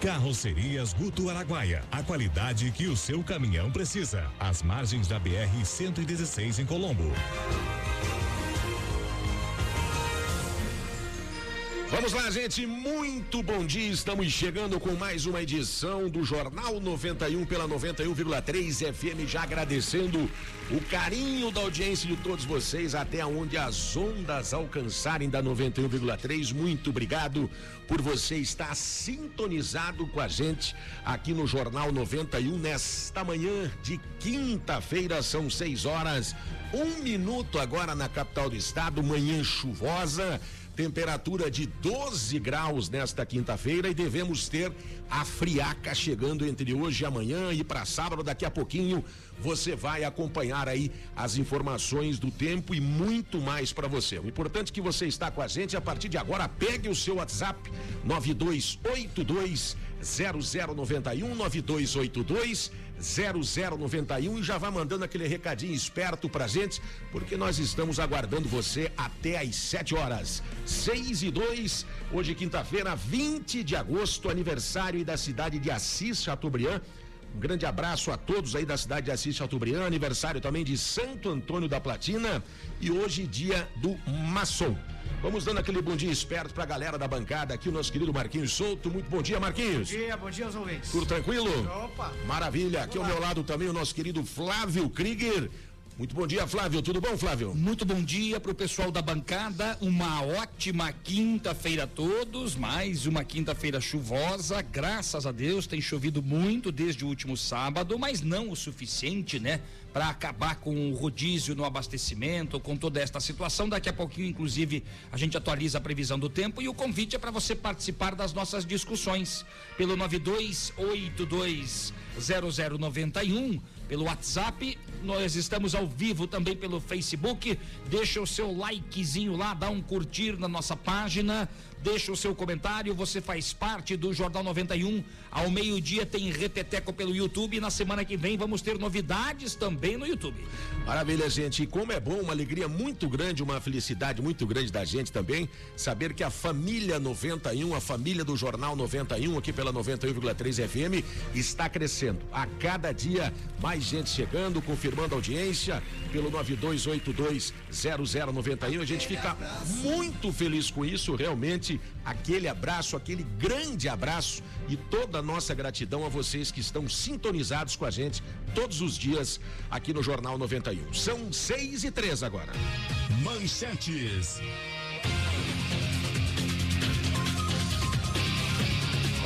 Carrocerias Guto Araguaia. A qualidade que o seu caminhão precisa. Às margens da BR 116 em Colombo. Vamos lá, gente. Muito bom dia. Estamos chegando com mais uma edição do Jornal 91 pela 91,3 FM. Já agradecendo o carinho da audiência de todos vocês até onde as ondas alcançarem da 91,3. Muito obrigado por você estar sintonizado com a gente aqui no Jornal 91 nesta manhã de quinta-feira. São seis horas, um minuto agora na capital do estado. Manhã chuvosa temperatura de 12 graus nesta quinta-feira e devemos ter a friaca chegando entre hoje e amanhã e para sábado daqui a pouquinho você vai acompanhar aí as informações do tempo e muito mais para você. O importante é que você está com a gente a partir de agora, pegue o seu WhatsApp 9282 0091 9282 0091 e já vá mandando aquele recadinho esperto pra gente, porque nós estamos aguardando você até às 7 horas. 6 e 2, hoje quinta-feira, 20 de agosto, aniversário da cidade de Assis Chateaubriand. Um grande abraço a todos aí da cidade de Assis Chateaubriand, aniversário também de Santo Antônio da Platina e hoje dia do maçom. Vamos dando aquele bom dia esperto pra galera da bancada aqui, o nosso querido Marquinhos Souto. Muito bom dia, Marquinhos. Bom dia, bom dia aos ouvintes. Tudo tranquilo? Opa. Maravilha. Aqui ao meu lado também o nosso querido Flávio Krieger. Muito bom dia, Flávio. Tudo bom, Flávio? Muito bom dia para o pessoal da bancada. Uma ótima quinta-feira a todos. Mais uma quinta-feira chuvosa. Graças a Deus tem chovido muito desde o último sábado, mas não o suficiente, né? Para acabar com o rodízio no abastecimento, com toda esta situação. Daqui a pouquinho, inclusive, a gente atualiza a previsão do tempo e o convite é para você participar das nossas discussões pelo 92820091 pelo WhatsApp. Nós estamos ao vivo também pelo Facebook. Deixa o seu likezinho lá, dá um curtir na nossa página. Deixa o seu comentário, você faz parte do Jornal 91. Ao meio-dia tem Reteteco pelo YouTube e na semana que vem vamos ter novidades também no YouTube. Maravilha, gente. E como é bom, uma alegria muito grande, uma felicidade muito grande da gente também, saber que a família 91, a família do Jornal 91, aqui pela 91,3 FM, está crescendo. A cada dia, mais gente chegando, confirmando a audiência pelo 92820091. A gente fica muito feliz com isso, realmente. Aquele abraço, aquele grande abraço e toda a nossa gratidão a vocês que estão sintonizados com a gente todos os dias aqui no Jornal 91. São seis e três agora. Manchetes.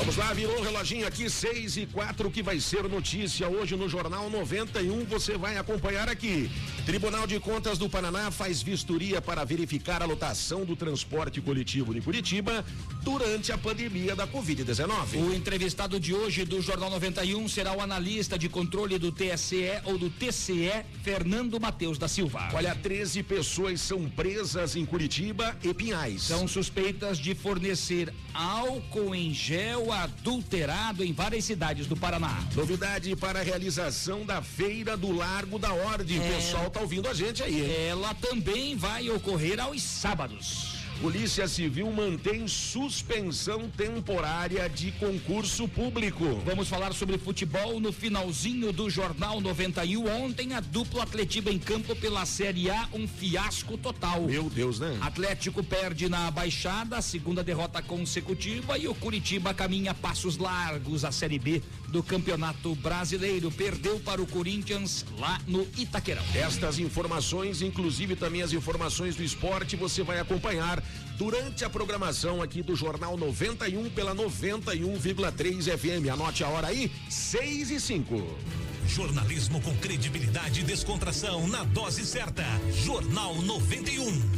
Vamos lá, virou o reloginho aqui, 6 e 4, que vai ser notícia hoje no Jornal 91. Você vai acompanhar aqui. Tribunal de Contas do Paraná faz vistoria para verificar a lotação do transporte coletivo de Curitiba durante a pandemia da Covid-19. O entrevistado de hoje do Jornal 91 será o analista de controle do TSE ou do TCE, Fernando Matheus da Silva. Olha, 13 pessoas são presas em Curitiba e Pinhais. São suspeitas de fornecer álcool em gel adulterado em várias cidades do Paraná. Novidade para a realização da Feira do Largo da Ordem. O É. pessoal tá ouvindo a gente aí, hein? Ela também vai ocorrer aos sábados. Polícia Civil mantém suspensão temporária de concurso público. Vamos falar sobre futebol no finalzinho do Jornal 91. Ontem a dupla Atletiba em campo pela Série A, um fiasco total. Meu Deus, né? Atlético perde na Baixada, segunda derrota consecutiva e o Curitiba caminha passos largos à Série B do Campeonato Brasileiro. Perdeu para o Corinthians lá no Itaquerão. Estas informações, inclusive também as informações do esporte, você vai acompanhar durante a programação aqui do Jornal 91 pela 91,3 FM. Anote a hora aí, 6 e 5. Jornalismo com credibilidade e descontração na dose certa. Jornal 91.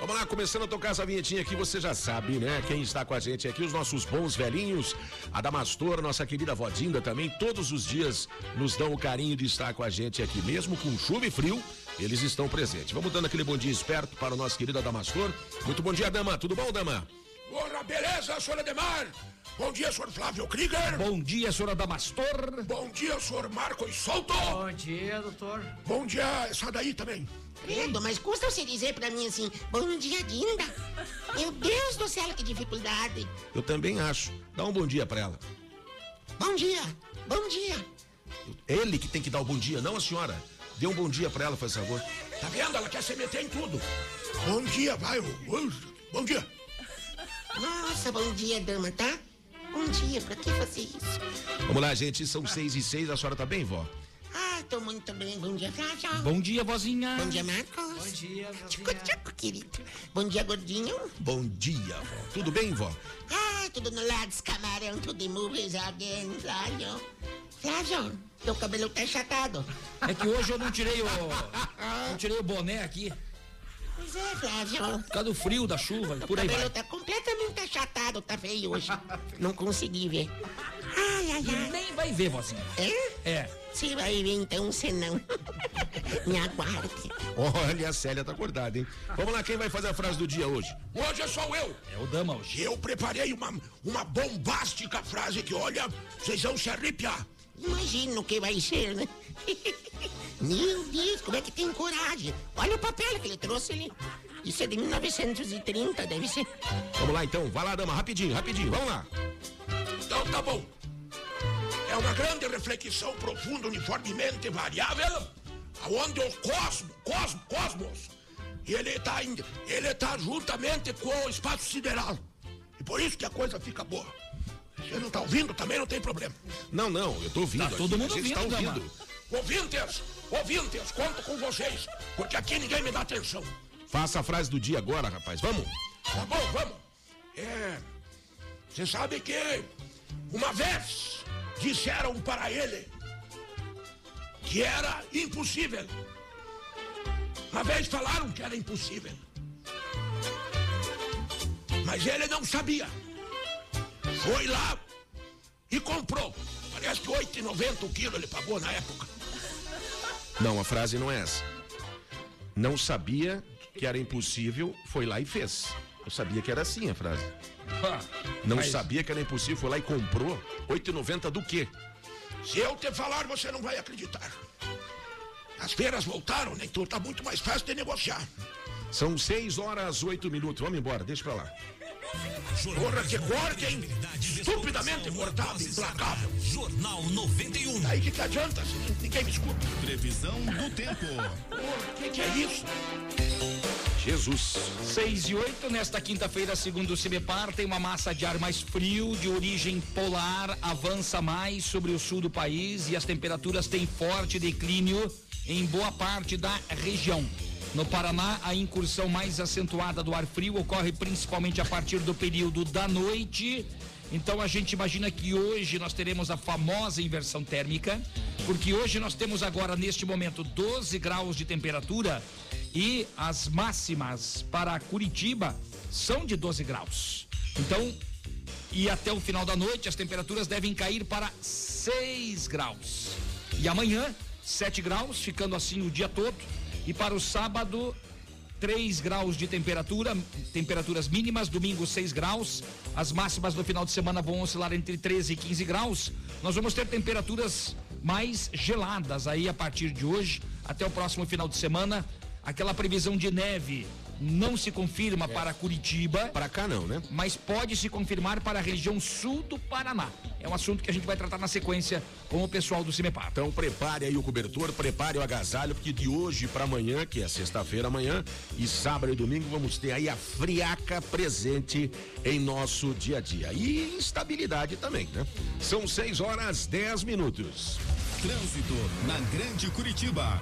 Vamos lá, começando a tocar essa vinhetinha aqui, você já sabe, né? Quem está com a gente aqui, os nossos bons velhinhos, a Damastor, nossa querida Vodinda também, todos os dias nos dão o carinho de estar com a gente aqui, mesmo com chuva e frio, eles estão presentes. Vamos dando aquele bom dia esperto para o nosso querido Damastor. Muito bom dia, Dama. Tudo bom, Dama? Ora, beleza, senhor Ademar? Bom dia, senhor Flávio Krieger. Bom dia, senhor Adamastor. Bom dia, senhor Marcos Souto. Bom dia, doutor. Bom dia, essa daí também. Credo, mas custa você dizer pra mim assim, bom dia, Dinda. Meu Deus do céu, que dificuldade. Eu também acho. Dá um bom dia para ela. Bom dia, bom dia. Ele que tem que dar o bom dia, não a senhora. Dê um bom dia para ela, faz favor. Tá vendo? Ela quer se meter em tudo. Bom dia, vai. Bom dia. Nossa, bom dia, dama, tá? Bom dia, pra que fazer isso? Vamos lá, gente, são seis e seis, a senhora tá bem, vó? Ah, tô muito bem. Bom dia, Flávio. Bom dia, vozinha. Bom dia, Marcos. Bom dia, Tchucu, vozinha. tchucu, querido. Bom dia, gordinho. Bom dia, vó. Tudo bem, vó? Ah, tudo no lado dos camarão, tudo em movies again, Flávio. Flávio, teu cabelo tá achatado. É que hoje eu não tirei o. Não tirei o boné aqui. Pois é, Flávio. Por causa do frio, da chuva, por o aí cabelo vai. tá completamente achatado, tá feio hoje. Não consegui ver. Ai, ai, ai. Nem vai ver, vozinha. É? É. Você vai ver então, se não. Me aguarde. Olha, a Célia tá acordada, hein? Vamos lá, quem vai fazer a frase do dia hoje? Hoje sou eu. É o dama hoje. Eu preparei uma, uma bombástica frase que, olha, vocês vão se arrepiar. Imagina o que vai ser, né? Meu Deus, como é que tem coragem? Olha o papel que ele trouxe ali. Isso é de 1930, deve ser. Vamos lá, então. Vai lá, dama, rapidinho, rapidinho. Vamos lá. Então tá bom. É uma grande reflexão profunda, uniformemente variável, aonde o cosmo, cosmo, cosmos, ele tá, em- ele tá juntamente com o espaço sideral. E por isso que a coisa fica boa. Você não tá ouvindo, também não tem problema. Não, não, eu tô ouvindo. Tá todo mundo a gente tá ouvindo, ouvindo. Ouvintes, ouvintes, conto com vocês, porque aqui ninguém me dá atenção. Faça a frase do dia agora, rapaz. Vamos? Tá bom, vamos. É. Você sabe que uma vez disseram para ele que era impossível. Uma vez falaram que era impossível. Mas ele não sabia. Foi lá e comprou. Parece que 8,90 o quilo ele pagou na época. Não, a frase não é essa. Não sabia que era impossível, foi lá e fez. Eu sabia que era assim a frase. Não Mas- sabia que era impossível, foi lá e comprou. 8,90 do quê? Se eu te falar, você não vai acreditar. As feiras voltaram, né? Então tá muito mais fácil de negociar. São 6 horas 8 minutos. Vamos embora, deixa pra lá. Porra, que corte, hein? Estupidamente cortado, implacável. Jornal 91. Aí que que adianta se ninguém me escuta? Previsão do tempo. O que, que é isso? Jesus. 6 e 8, nesta quinta-feira, segundo o CIMEPAR, tem uma massa de ar mais frio, de origem polar, avança mais sobre o sul do país e as temperaturas têm forte declínio em boa parte da região. No Paraná, a incursão mais acentuada do ar frio ocorre principalmente a partir do período da noite. Então a gente imagina que hoje nós teremos a famosa inversão térmica, porque hoje nós temos agora neste momento 12 graus de temperatura e as máximas para Curitiba são de 12 graus. Então, e até o final da noite as temperaturas devem cair para 6 graus. E amanhã, 7 graus, ficando assim o dia todo. E para o sábado, 3 graus de temperatura, temperaturas mínimas, domingo 6 graus, as máximas no final de semana vão oscilar entre 13 e 15 graus. Nós vamos ter temperaturas mais geladas aí a partir de hoje até o próximo final de semana. Aquela previsão de neve não se confirma para Curitiba, Pra cá não, né? mas pode se confirmar para a região sul do Paraná. É um assunto que a gente vai tratar na sequência com o pessoal do Cimepar. Então prepare aí o cobertor, prepare o agasalho, porque de hoje para amanhã, que é sexta-feira amanhã, e sábado e domingo, vamos ter aí a friaca presente em nosso dia a dia. E instabilidade também, né? São 6 horas 10 minutos. Trânsito na Grande Curitiba.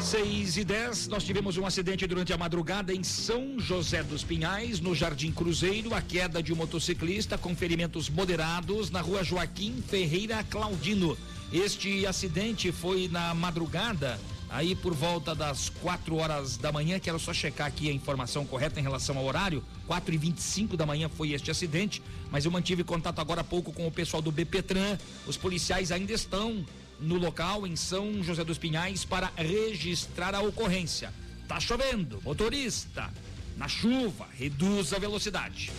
6 e 10, nós tivemos um acidente durante a madrugada em São José dos Pinhais, no Jardim Cruzeiro, a queda de um motociclista com ferimentos moderados na rua Joaquim Ferreira Claudino. Este acidente foi na madrugada, aí por volta das 4 horas da manhã. Quero só checar aqui a informação correta em relação ao horário. 4 e 25 da manhã foi este acidente, mas eu mantive contato agora há pouco com o pessoal do BPTran. Os policiais ainda estão no local em São José dos Pinhais para registrar a ocorrência. Tá chovendo, motorista, na chuva, reduz a velocidade.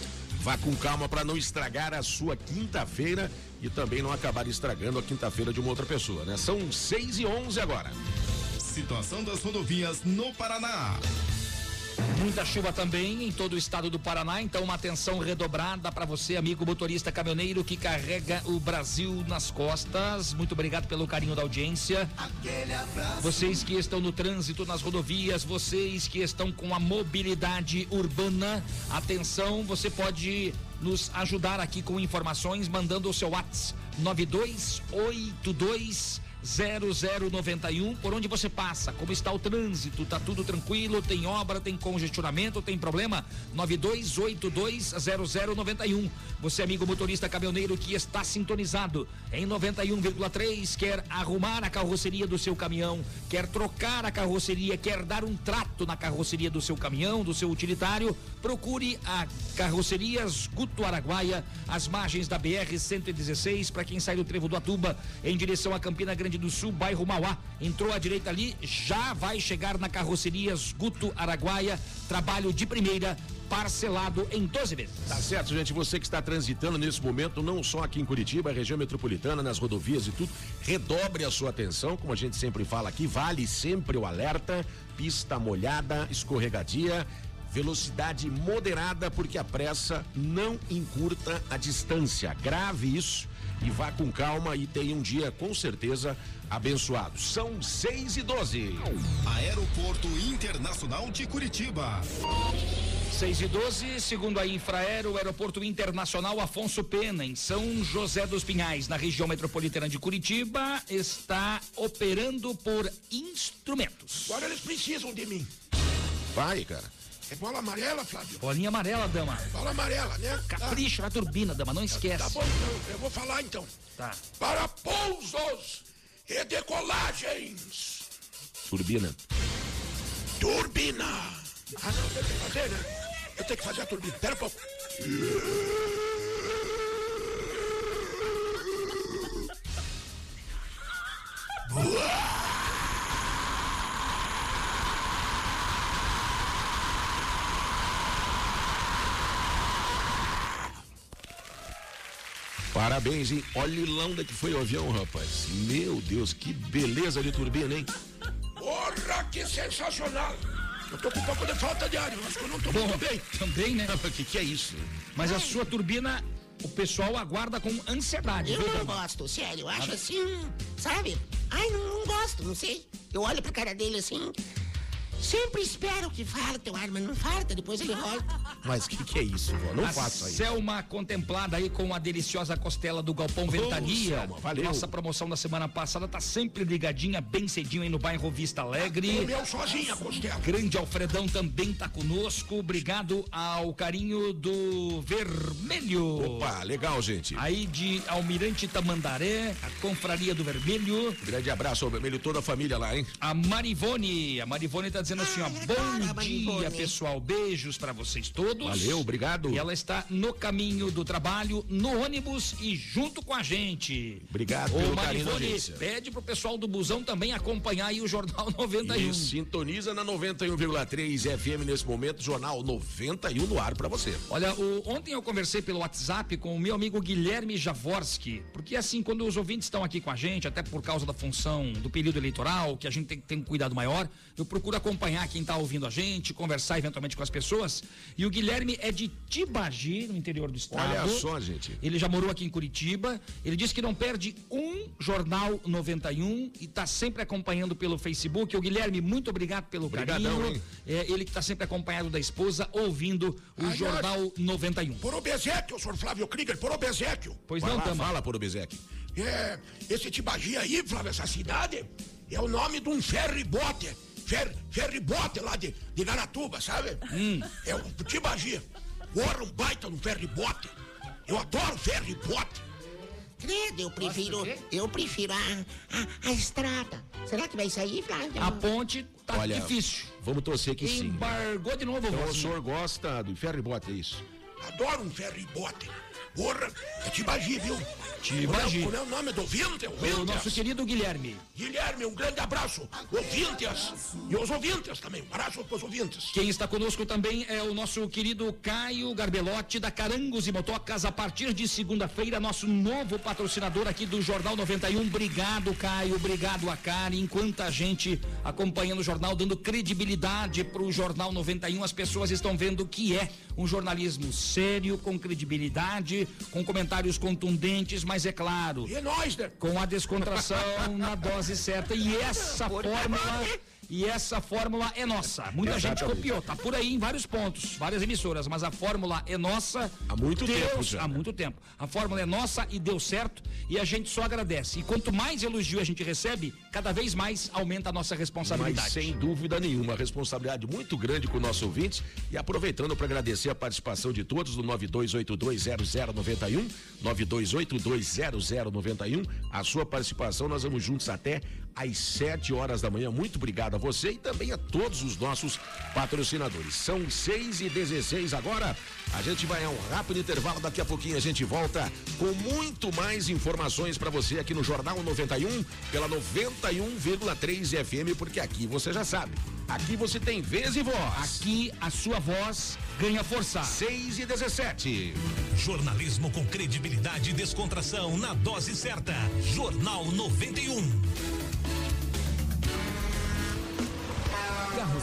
Vá com calma para não estragar a sua quinta-feira e também não acabar estragando a quinta-feira de uma outra pessoa, né? São 6 e 11 agora. Situação das rodovias no Paraná. Muita chuva também em todo o estado do Paraná, então uma atenção redobrada para você, amigo motorista caminhoneiro que carrega o Brasil nas costas. Muito obrigado pelo carinho da audiência. Vocês que estão no trânsito nas rodovias, vocês que estão com a mobilidade urbana, atenção, você pode nos ajudar aqui com informações mandando o seu WhatsApp 9282 0091, por onde você passa, como está o trânsito, tá tudo tranquilo, tem obra, tem congestionamento, tem problema? 92820091. Você, amigo motorista caminhoneiro que está sintonizado em 91,3, quer arrumar a carroceria do seu caminhão, quer trocar a carroceria, quer dar um trato na carroceria do seu caminhão, do seu utilitário, procure a Carrocerias Guto Araguaia, às margens da BR 116, para quem sai do Trevo do Atuba, em direção a Campina Grande do Sul, bairro Mauá. Entrou à direita ali, já vai chegar na Carrocerias Guto Araguaia. Trabalho de primeira, parcelado em 12 vezes. Tá certo, gente. Você que está transitando nesse momento, não só aqui em Curitiba, região metropolitana, nas rodovias e tudo, redobre a sua atenção, como a gente sempre fala aqui, vale sempre o alerta, pista molhada, escorregadia, velocidade moderada, porque a pressa não encurta a distância. Grave isso e vá com calma e tenha um dia com certeza abençoado. São 6 e 12. Aeroporto Internacional de Curitiba. 6 e 12, segundo a Infraero, o Aeroporto Internacional Afonso Pena, em São José dos Pinhais, na região metropolitana de Curitiba, está operando por instrumentos. Agora eles precisam de mim. Vai, cara. É bola amarela, Flávio? Bolinha amarela, dama. Bola amarela, né? Capricha na turbina, dama, não esquece. Tá bom, então. Eu vou falar então. Tá. Para pousos e decolagens. Turbina. Turbina. Ah, não, tem que fazer, né? Eu tenho que fazer a turbina. Pera um pouco. Parabéns, hein? Olha lá onde é que foi o avião, rapaz. Meu Deus, que beleza de turbina, hein? Porra, que sensacional. Eu tô com um pouco de falta de ar. Acho que eu não tô muito bem. Também, né? O que, que é isso? Mas a sua turbina, o pessoal aguarda com ansiedade. Eu viu, não gosto, sério. Eu acho assim, sabe? Ai, não, não gosto, não sei. Eu olho pra cara dele assim. Sempre espero que falta o ar, mas não falta, depois ele volta. Mas o que, que é isso, vó? Não a faça isso. Selma contemplada aí com a deliciosa costela do Galpão Ventania. Selma, valeu. Nossa promoção da semana passada tá sempre ligadinha, bem cedinho aí no bairro Vista Alegre. Comeu sozinha a costela. Grande Alfredão também tá conosco. Obrigado ao carinho do Vermelho. Opa, legal, gente. Aí de Almirante Tamandaré, a Confraria do Vermelho. Grande abraço ao vermelho e toda a família lá, hein? A Marivone, a Marivone tá dizendo assim, ó, bom dia, pessoal, beijos pra vocês todos. Valeu, obrigado. E ela está no caminho do trabalho, no ônibus e junto com a gente. Obrigado Ô pelo carinho da Marivone, pede pro pessoal do busão também acompanhar aí o Jornal 91. E sintoniza na 91,3 FM nesse momento, Jornal 91 no ar pra você. Olha, o- ontem eu conversei pelo WhatsApp com o meu amigo Guilherme Javorski, porque assim, quando os ouvintes estão aqui com a gente, até por causa da função do período eleitoral, que a gente tem que ter um cuidado maior, eu procuro acompanhar quem está ouvindo a gente, conversar eventualmente com as pessoas. E o Guilherme é de Tibagi, no interior do estado. Olha só, gente. Ele já morou aqui em Curitiba. Ele disse que não perde um Jornal 91 e está sempre acompanhando pelo Facebook. O Guilherme, muito obrigado pelo Obrigadão, carinho. É, ele que está sempre acompanhado da esposa, ouvindo o Aliás, Jornal 91. Por obsequio, senhor Flávio Krieger, por obsequio. Pois Vai não, lá, Tama. fala por Obsequio. É, esse Tibagi aí, Flávio, essa cidade, é o nome de um ferribote. Fer, ferribote lá de, de Garatuba, sabe? É o Tibagi. Porra, um baita no ferribote. Eu adoro ferribote. Credo, eu prefiro, eu prefiro a, a, a estrada. Será que vai sair, Flávio? A ponte tá Olha, difícil. Vamos torcer que sim. Embargou de novo, Então o senhor gosta do ferro e bota, é isso? Adoro um ferribote. Porra, é Tibagi, viu? Tibagi. Qual é o nome do ouvinte? O Ouvintes. nosso querido Guilherme. Guilherme, um grande abraço. Ouvintes. E os ouvintes também. Um abraço para os ouvintes. Quem está conosco também é o nosso querido Caio Garbelotti da Carangos e Motocas. A partir de segunda-feira, nosso novo patrocinador aqui do Jornal 91. Obrigado, Caio. Obrigado a Karen. Quanta gente acompanhando o jornal, dando credibilidade para o Jornal 91. As pessoas estão vendo que é um jornalismo sério, com credibilidade, com comentários contundentes, mas é claro, E nós, né? com a descontração na dose certa. E essa fórmula. E essa fórmula é nossa. Muita gente Exatamente. copiou, tá por aí em vários pontos, várias emissoras, mas a fórmula é nossa. Há muito Deus, tempo já. Há muito tempo. A fórmula é nossa e deu certo e a gente só agradece. E quanto mais elogio a gente recebe, cada vez mais aumenta a nossa responsabilidade. Mas sem dúvida nenhuma, responsabilidade muito grande com o nosso ouvinte. E aproveitando para agradecer a participação de todos do 92820091, 92820091, a sua participação, nós vamos juntos até às 7 horas da manhã. Muito obrigado a você e também a todos os nossos patrocinadores. São 6 e 16 agora. A gente vai a um rápido intervalo, daqui a pouquinho a gente volta com muito mais informações para você aqui no Jornal 91, pela 91,3 FM, porque aqui você já sabe. Aqui você tem vez e voz. Aqui a sua voz ganha força. 6 e 17. Jornalismo com credibilidade e descontração na dose certa. Jornal 91.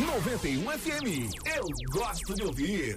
91 FM. Eu gosto de ouvir.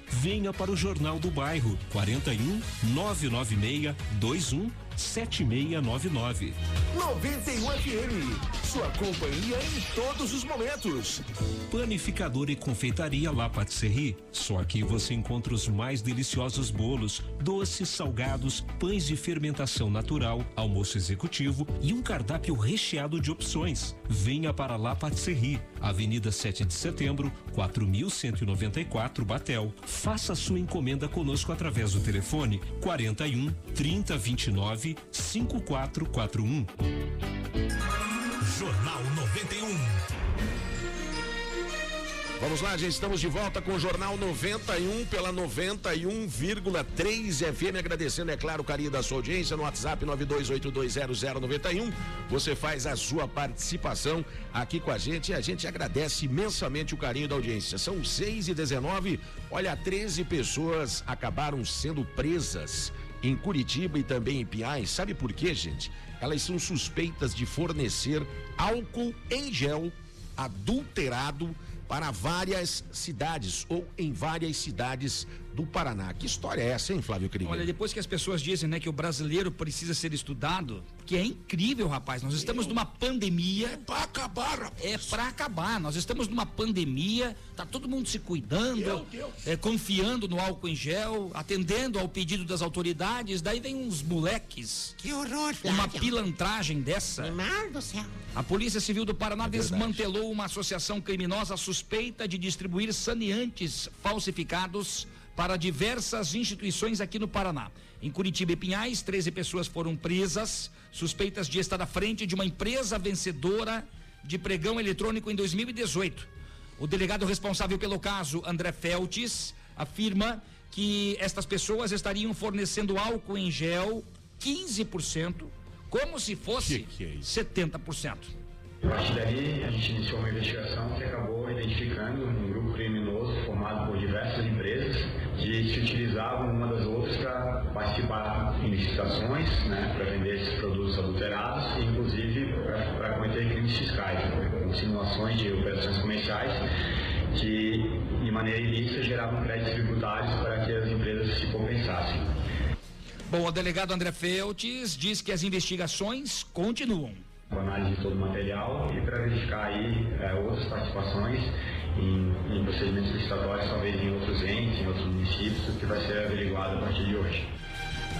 Venha para o Jornal do Bairro 41 996 21 7699. 91 FM. Sua companhia em todos os momentos. Panificador e confeitaria La Patisserie. Só aqui você encontra os mais deliciosos bolos, doces, salgados, pães de fermentação natural, almoço executivo e um cardápio recheado de opções. Venha para La Patisserie, Avenida 7 de Setembro, 4194 Batel. Faça sua encomenda conosco através do telefone 41 3029 5441. Jornal 91. Vamos lá, gente, estamos de volta com o Jornal 91 pela 91,3 FM. Agradecendo, é claro, o carinho da sua audiência no WhatsApp 92820091. Você faz a sua participação aqui com a gente e a gente agradece imensamente o carinho da audiência. São 6 e 19 Olha, 13 pessoas acabaram sendo presas em Curitiba e também em Piais. Sabe por quê, gente? Elas são suspeitas de fornecer álcool em gel adulterado para várias cidades ou em várias cidades do Paraná. Que história é essa, hein, Flávio Krieger? Olha, depois que as pessoas dizem, né, que o brasileiro precisa ser estudado, que é incrível, rapaz. Nós estamos numa pandemia. É pra acabar, rapaz. É pra acabar. Nós estamos numa pandemia, tá todo mundo se cuidando, é, confiando no álcool em gel, atendendo ao pedido das autoridades. Daí vem uns moleques. Que horror, Flávio. Uma pilantragem dessa. Meu do céu. A Polícia Civil do Paraná é desmantelou uma associação criminosa suspeita de distribuir saneantes falsificados para diversas instituições aqui no Paraná. Em Curitiba e Pinhais, 13 pessoas foram presas, suspeitas de estar à frente de uma empresa vencedora de pregão eletrônico em 2018. O delegado responsável pelo caso, André Feltes, afirma que estas pessoas estariam fornecendo álcool em gel 15%, como se fosse que que é 70%. A partir daí, a gente iniciou uma investigação que acabou identificando um grupo criminoso formado por diversas empresas que se utilizavam uma das outras para participar em licitações, né, para vender esses produtos adulterados e, inclusive, para cometer crimes fiscais, né, simulações de operações comerciais que, de maneira ilícita, geravam créditos tributários para que as empresas se compensassem. Bom, o delegado André Feltes diz que as investigações continuam análise de todo o material e para verificar aí é, outras participações em, em, procedimentos licitatórios, talvez em outros entes, em outros municípios, que vai ser averiguado a partir de hoje.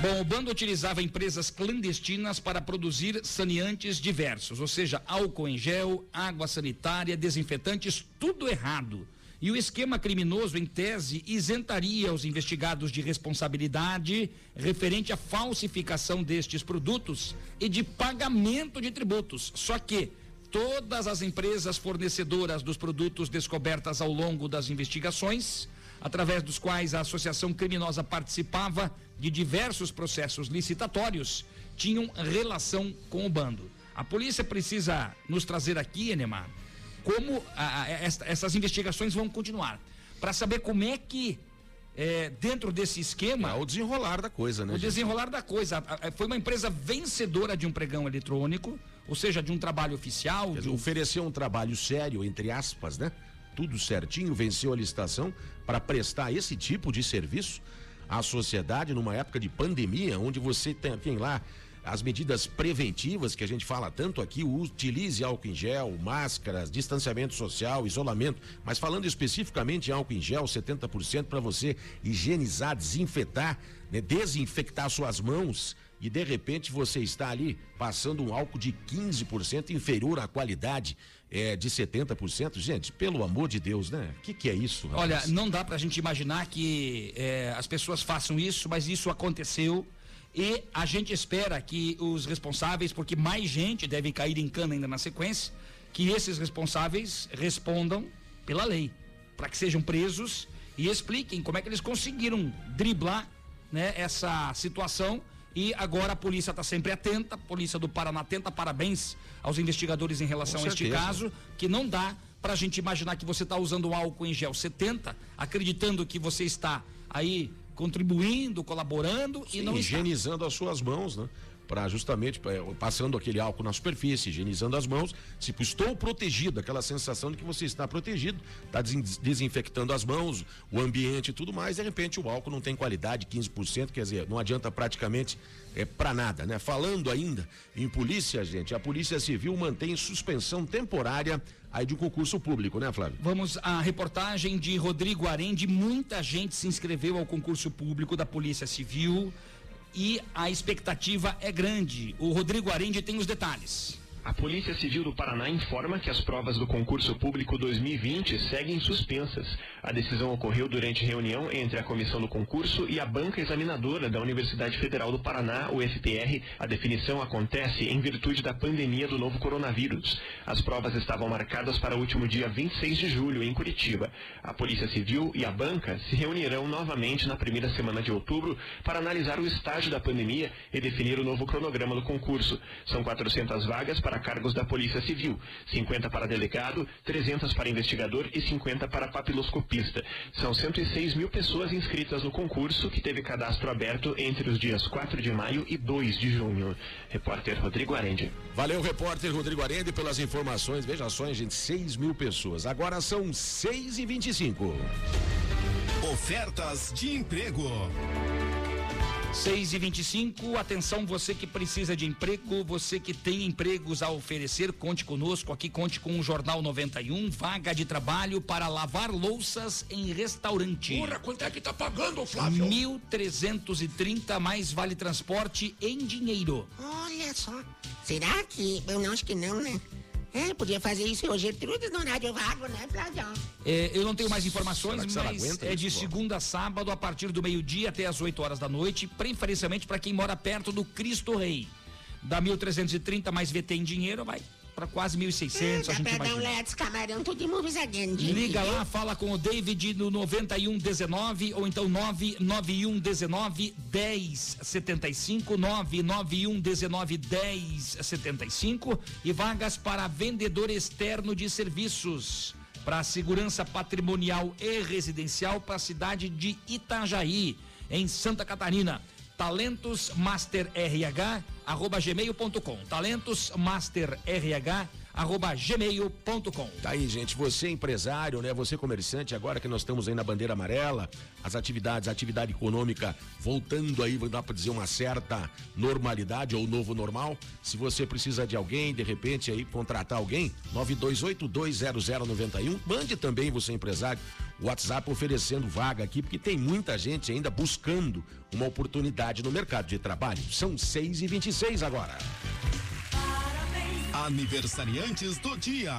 Bom, o bando utilizava empresas clandestinas para produzir saneantes diversos, ou seja, álcool em gel, água sanitária, desinfetantes, tudo errado. E o esquema criminoso, em tese, isentaria os investigados de responsabilidade referente à falsificação destes produtos e de pagamento de tributos. Só que todas as empresas fornecedoras dos produtos descobertas ao longo das investigações, através dos quais a associação criminosa participava de diversos processos licitatórios, tinham relação com o bando. A polícia precisa nos trazer aqui, Enemar, como a, a, esta, essas investigações vão continuar. Para saber como é que, é, dentro desse esquema. É o desenrolar da coisa, né? O gente? desenrolar da coisa. Foi uma empresa vencedora de um pregão eletrônico, ou seja, de um trabalho oficial. Dizer, um... Ofereceu um trabalho sério, entre aspas, né? Tudo certinho, venceu a licitação para prestar esse tipo de serviço à sociedade numa época de pandemia, onde você tem, tem lá as medidas preventivas que a gente fala tanto aqui, utilize álcool em gel, máscaras, distanciamento social, isolamento, mas falando especificamente em álcool em gel, 70% para você higienizar, desinfetar, né, desinfectar suas mãos e de repente você está ali passando um álcool de 15% inferior à qualidade é, de 70%. Gente, pelo amor de Deus, né? O que, que é isso? Rapaz? Olha, não dá para a gente imaginar que é, as pessoas façam isso, mas isso aconteceu. E a gente espera que os responsáveis, porque mais gente deve cair em cana ainda na sequência, que esses responsáveis respondam pela lei, para que sejam presos e expliquem como é que eles conseguiram driblar né, essa situação. E agora a polícia está sempre atenta, a polícia do Paraná atenta, parabéns aos investigadores em relação a este caso, que não dá para a gente imaginar que você está usando álcool em gel 70, acreditando que você está aí contribuindo, colaborando Sim, e não higienizando está. as suas mãos, né? Para justamente passando aquele álcool na superfície, higienizando as mãos. Tipo, estou protegido, aquela sensação de que você está protegido, está desinfectando as mãos, o ambiente e tudo mais. De repente, o álcool não tem qualidade, 15%, quer dizer, não adianta praticamente é para nada, né? Falando ainda em polícia, gente, a Polícia Civil mantém suspensão temporária aí de um concurso público, né, Flávio? Vamos à reportagem de Rodrigo Arende. Muita gente se inscreveu ao concurso público da Polícia Civil e a expectativa é grande. O Rodrigo Arende tem os detalhes. A Polícia Civil do Paraná informa que as provas do concurso público 2020 seguem suspensas. A decisão ocorreu durante reunião entre a comissão do concurso e a banca examinadora da Universidade Federal do Paraná, UFPR. A definição acontece em virtude da pandemia do novo coronavírus. As provas estavam marcadas para o último dia 26 de julho, em Curitiba. A Polícia Civil e a banca se reunirão novamente na primeira semana de outubro para analisar o estágio da pandemia e definir o novo cronograma do concurso. São 400 vagas para para cargos da Polícia Civil, 50 para delegado, 300 para investigador e 50 para papiloscopista. São 106 mil pessoas inscritas no concurso, que teve cadastro aberto entre os dias 4 de maio e 2 de junho. Repórter Rodrigo Arende. Valeu, repórter Rodrigo Arende, pelas informações. Veja só, gente, 6 mil pessoas. Agora são 6 e 25 Ofertas de emprego. 6 e 25 atenção você que precisa de emprego, você que tem empregos a oferecer, conte conosco aqui, conte com o Jornal 91, vaga de trabalho para lavar louças em restaurante. Porra, quanto é que tá pagando, Flávio? 1.330 mais vale transporte em dinheiro. Olha só. Será que. Eu não acho que não, né? É, podia fazer isso hoje, Gertrudes no Rádio Vago, né, Flávio? É, eu não tenho mais informações, mas aguenta é isso, de pô? segunda a sábado, a partir do meio-dia até as 8 horas da noite, preferencialmente para quem mora perto do Cristo Rei. Da 1330 mais VT em dinheiro, vai para quase 1.600, É, a gente um imagina. Let's Camarão, tudo gente. Liga lá, fala com o David no 9119 ou então 99119 1075 99119 1075 e vagas para vendedor externo de serviços para segurança patrimonial e residencial para a cidade de Itajaí, em Santa Catarina. Talentos Master RH arroba gmail.com. Talentos Master RH arroba gmail.com. Tá aí, gente. Você empresário, né? Você comerciante, agora que nós estamos aí na bandeira amarela, as atividades, a atividade econômica voltando aí, dá para dizer uma certa normalidade ou novo normal. Se você precisa de alguém, de repente aí contratar alguém, 92820091, mande também você empresário o WhatsApp oferecendo vaga aqui, porque tem muita gente ainda buscando uma oportunidade no mercado de trabalho. São 6 e 26 agora. Aniversariantes do dia.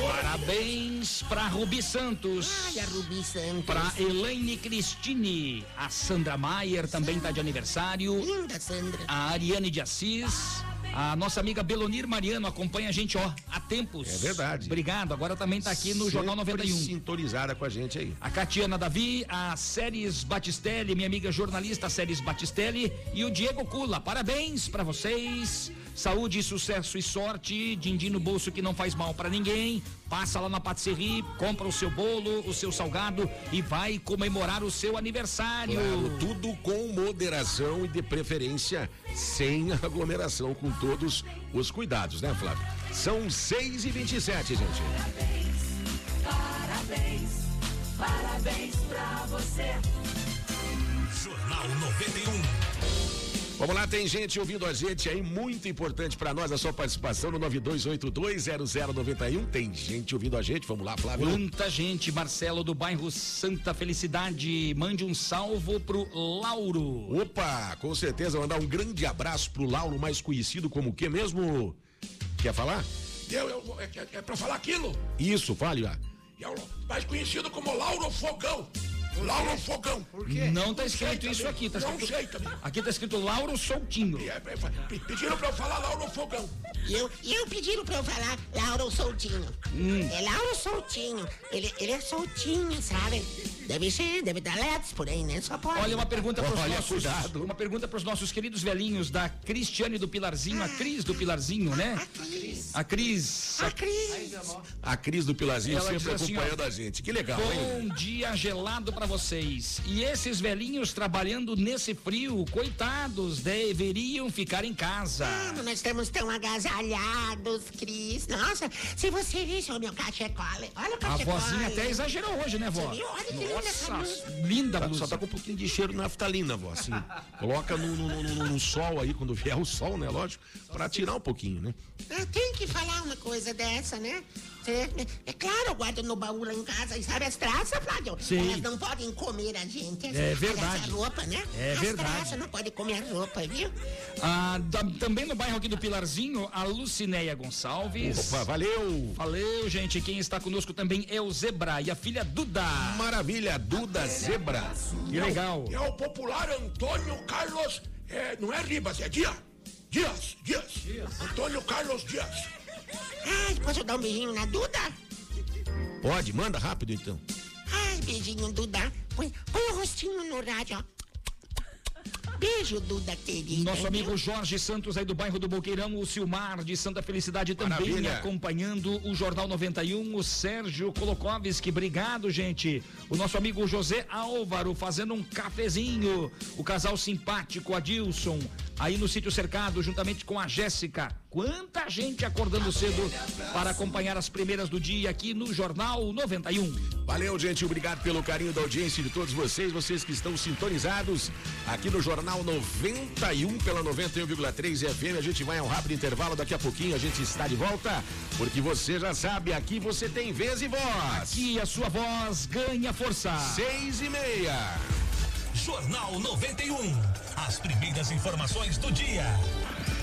Parabéns para Rubi Santos. Ai, a Rubi Santos. Para Elaine Cristine. A Sandra Maier também está de aniversário. Linda, Sandra. A Ariane de Assis. A nossa amiga Belonir Mariano acompanha a gente, ó, há tempos. É verdade. Obrigado. Agora também está aqui no Jornal Sempre 91. sintonizada com a gente aí. A Catiana Davi, a Séries Batistelli, minha amiga jornalista Séries Batistelli e o Diego Cula. Parabéns para vocês. Saúde, sucesso e sorte. Dindim no bolso que não faz mal para ninguém. Passa lá na patisserie, compra o seu bolo, o seu salgado e vai comemorar o seu aniversário. Claro, tudo com moderação e de preferência sem aglomeração, com todos os cuidados, né, Flávio? São 6 e 27 gente. Parabéns, parabéns pra você. Jornal 91. Vamos lá, tem gente ouvindo a gente aí, muito importante pra nós a sua participação no 92820091. Tem gente ouvindo a gente, vamos lá, Flávio. Muita gente, Marcelo do bairro Santa Felicidade, mande um salvo pro Lauro. Opa, com certeza, mandar um grande abraço pro Lauro, mais conhecido como o que mesmo? Quer falar? Eu, eu, é, é, é pra falar aquilo? Isso, fale lá. É o mais conhecido como Lauro Fogão. Lauro Fogão. Por Não tá escrito isso aqui, tá Não escrito. sei também. Aqui tá escrito Lauro Soltinho. É, é, Pediram pra eu falar Lauro Fogão. E eu, e eu pediram pra eu falar Lauro Soltinho. Hum. É Lauro Soltinho. Ele, ele é soltinho, sabe? Deve ser, deve dar LEDs por aí, né? Só pode. Olha uma pergunta para os Olha, nossos, cuidado. uma pergunta para os nossos queridos velhinhos da Cristiane do Pilarzinho, a Cris do Pilarzinho, né? A Cris. A Cris. A Cris do Pilarzinho Ela sempre assim, acompanhando ó, a gente. Que legal, hein? Bom dia gelado para vocês. E esses velhinhos trabalhando nesse frio, coitados, deveriam ficar em casa. Ah, nós estamos tão agasalhados, Cris. Nossa, se você visse o meu cachecol, olha o A cachecol. vozinha até exagerou hoje, né, vó? Você viu? Olha que linda essa Nossa, linda Tá- blusa. só tá com um pouquinho de cheiro de naftalina, vó. Assim, coloca no, no- no- no- no sol aí, quando vier o sol, né? Lógico, pra tirar um pouquinho, né? Ah, tem que falar uma coisa dessa, né? Cê- É claro, eu guardo no baú lá em casa. E sabe as traças, Flávio? Sim. Elas não podem comer a gente. É verdade. As roupa, né? É as verdade. traças não podem comer a roupa, viu? Ah, da- também no bairro aqui do Pilarzinho, a Lucinéia Gonçalves. Opa, valeu! Valeu, gente. Quem está conosco também é o Zebra e a filha Duda. Maravilha, Duda Zebra. Que legal. É o popular Antônio Carlos. é, não é Ribas, é Dias. Dias, Dias. Antônio Carlos Dias. Ai, posso dar um beijinho na Duda? Pode, manda rápido então. Ai, beijinho, Duda. Põe, põe o rostinho no rádio, ó. Beijo, Duda, querida. Nosso amigo Jorge Santos aí do bairro do Boqueirão, o Silmar de Santa Felicidade também Maravilha. acompanhando o Jornal 91, o Sérgio Kolokovski, obrigado gente. O nosso amigo José Álvaro fazendo um cafezinho, o casal simpático Adilson, aí no sítio cercado juntamente com a Jéssica. Quanta gente acordando cedo para acompanhar as primeiras do dia aqui no Jornal 91. Valeu, gente. Obrigado pelo carinho da audiência de todos vocês, vocês que estão sintonizados aqui no Jornal 91 pela 91,3 FM. A gente vai a um rápido intervalo. Daqui a pouquinho a gente está de volta, porque você já sabe, aqui você tem vez e voz. Aqui a sua voz ganha força. Seis e meia. Jornal 91. As primeiras informações do dia.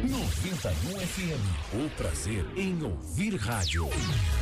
91 FM. O prazer em ouvir rádio.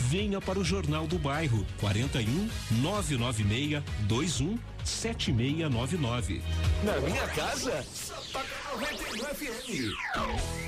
Venha para o Jornal do Bairro 41 996 21 7699. Na minha casa, toca 91 FM.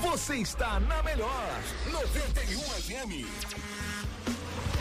Você está na melhor 91 FM.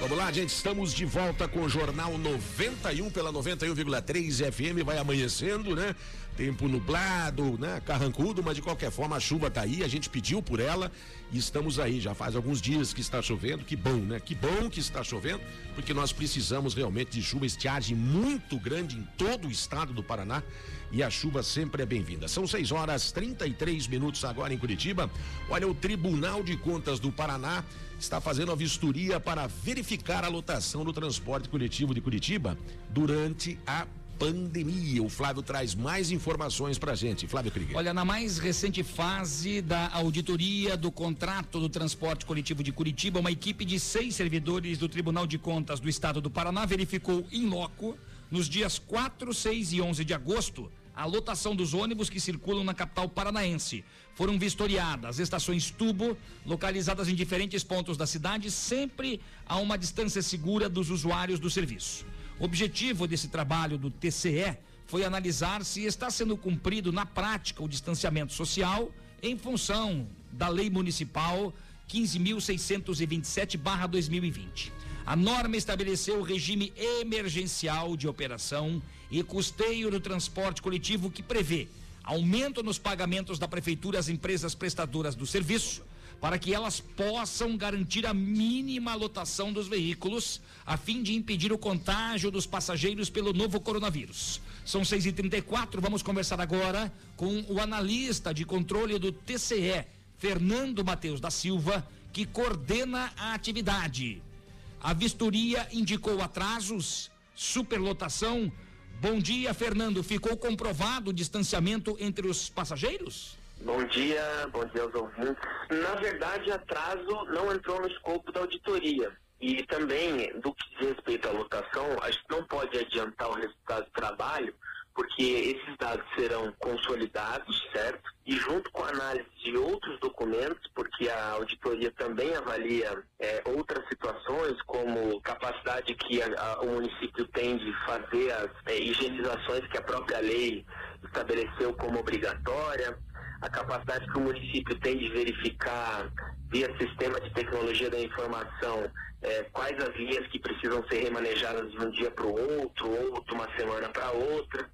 Vamos lá, gente, estamos de volta com o Jornal 91 pela 91,3 FM, vai amanhecendo, né? Tempo nublado, né? Carrancudo, mas de qualquer forma a chuva tá aí, a gente pediu por ela e estamos aí, já faz alguns dias que está chovendo, que bom, né? Que bom que está chovendo, porque nós precisamos realmente de chuva, estiagem muito grande em todo o estado do Paraná e a chuva sempre é bem-vinda. São 6 horas 33 minutos agora em Curitiba. Olha, o Tribunal de Contas do Paraná está fazendo a vistoria para verificar a lotação do transporte coletivo de Curitiba durante a pandemia. O Flávio traz mais informações pra gente. Flávio Krieger. Olha, na mais recente fase da auditoria do contrato do transporte coletivo de Curitiba, uma equipe de seis servidores do Tribunal de Contas do Estado do Paraná verificou em loco, nos dias 4, 6 e 11 de agosto, a lotação dos ônibus que circulam na capital paranaense. Foram vistoriadas estações tubo, localizadas em diferentes pontos da cidade, sempre a uma distância segura dos usuários do serviço. O objetivo desse trabalho do TCE foi analisar se está sendo cumprido na prática o distanciamento social em função da Lei Municipal 15.627-2020. A norma estabeleceu o regime emergencial de operação e custeio do transporte coletivo que prevê aumento nos pagamentos da prefeitura às empresas prestadoras do serviço, para que elas possam garantir a mínima lotação dos veículos, a fim de impedir o contágio dos passageiros pelo novo coronavírus. São 6h34, vamos conversar agora com o analista de controle do TCE, Fernando Mateus da Silva, que coordena a atividade. A vistoria indicou atrasos, superlotação. Bom dia, Fernando. Ficou comprovado o distanciamento entre os passageiros? Bom dia, bom dia aos ouvintes. Na verdade, atraso não entrou no escopo da auditoria. E também, do que diz respeito à lotação, a gente não pode adiantar o resultado do trabalho, porque esses dados serão consolidados, certo? E junto com a análise de outros documentos, porque a auditoria também avalia é, outras situações, como capacidade que a, a, o município tem de fazer as é, higienizações que a própria lei estabeleceu como obrigatória, a capacidade que o município tem de verificar via sistema de tecnologia da informação é, quais as linhas que precisam ser remanejadas de um dia para o outro ou de uma semana para outra.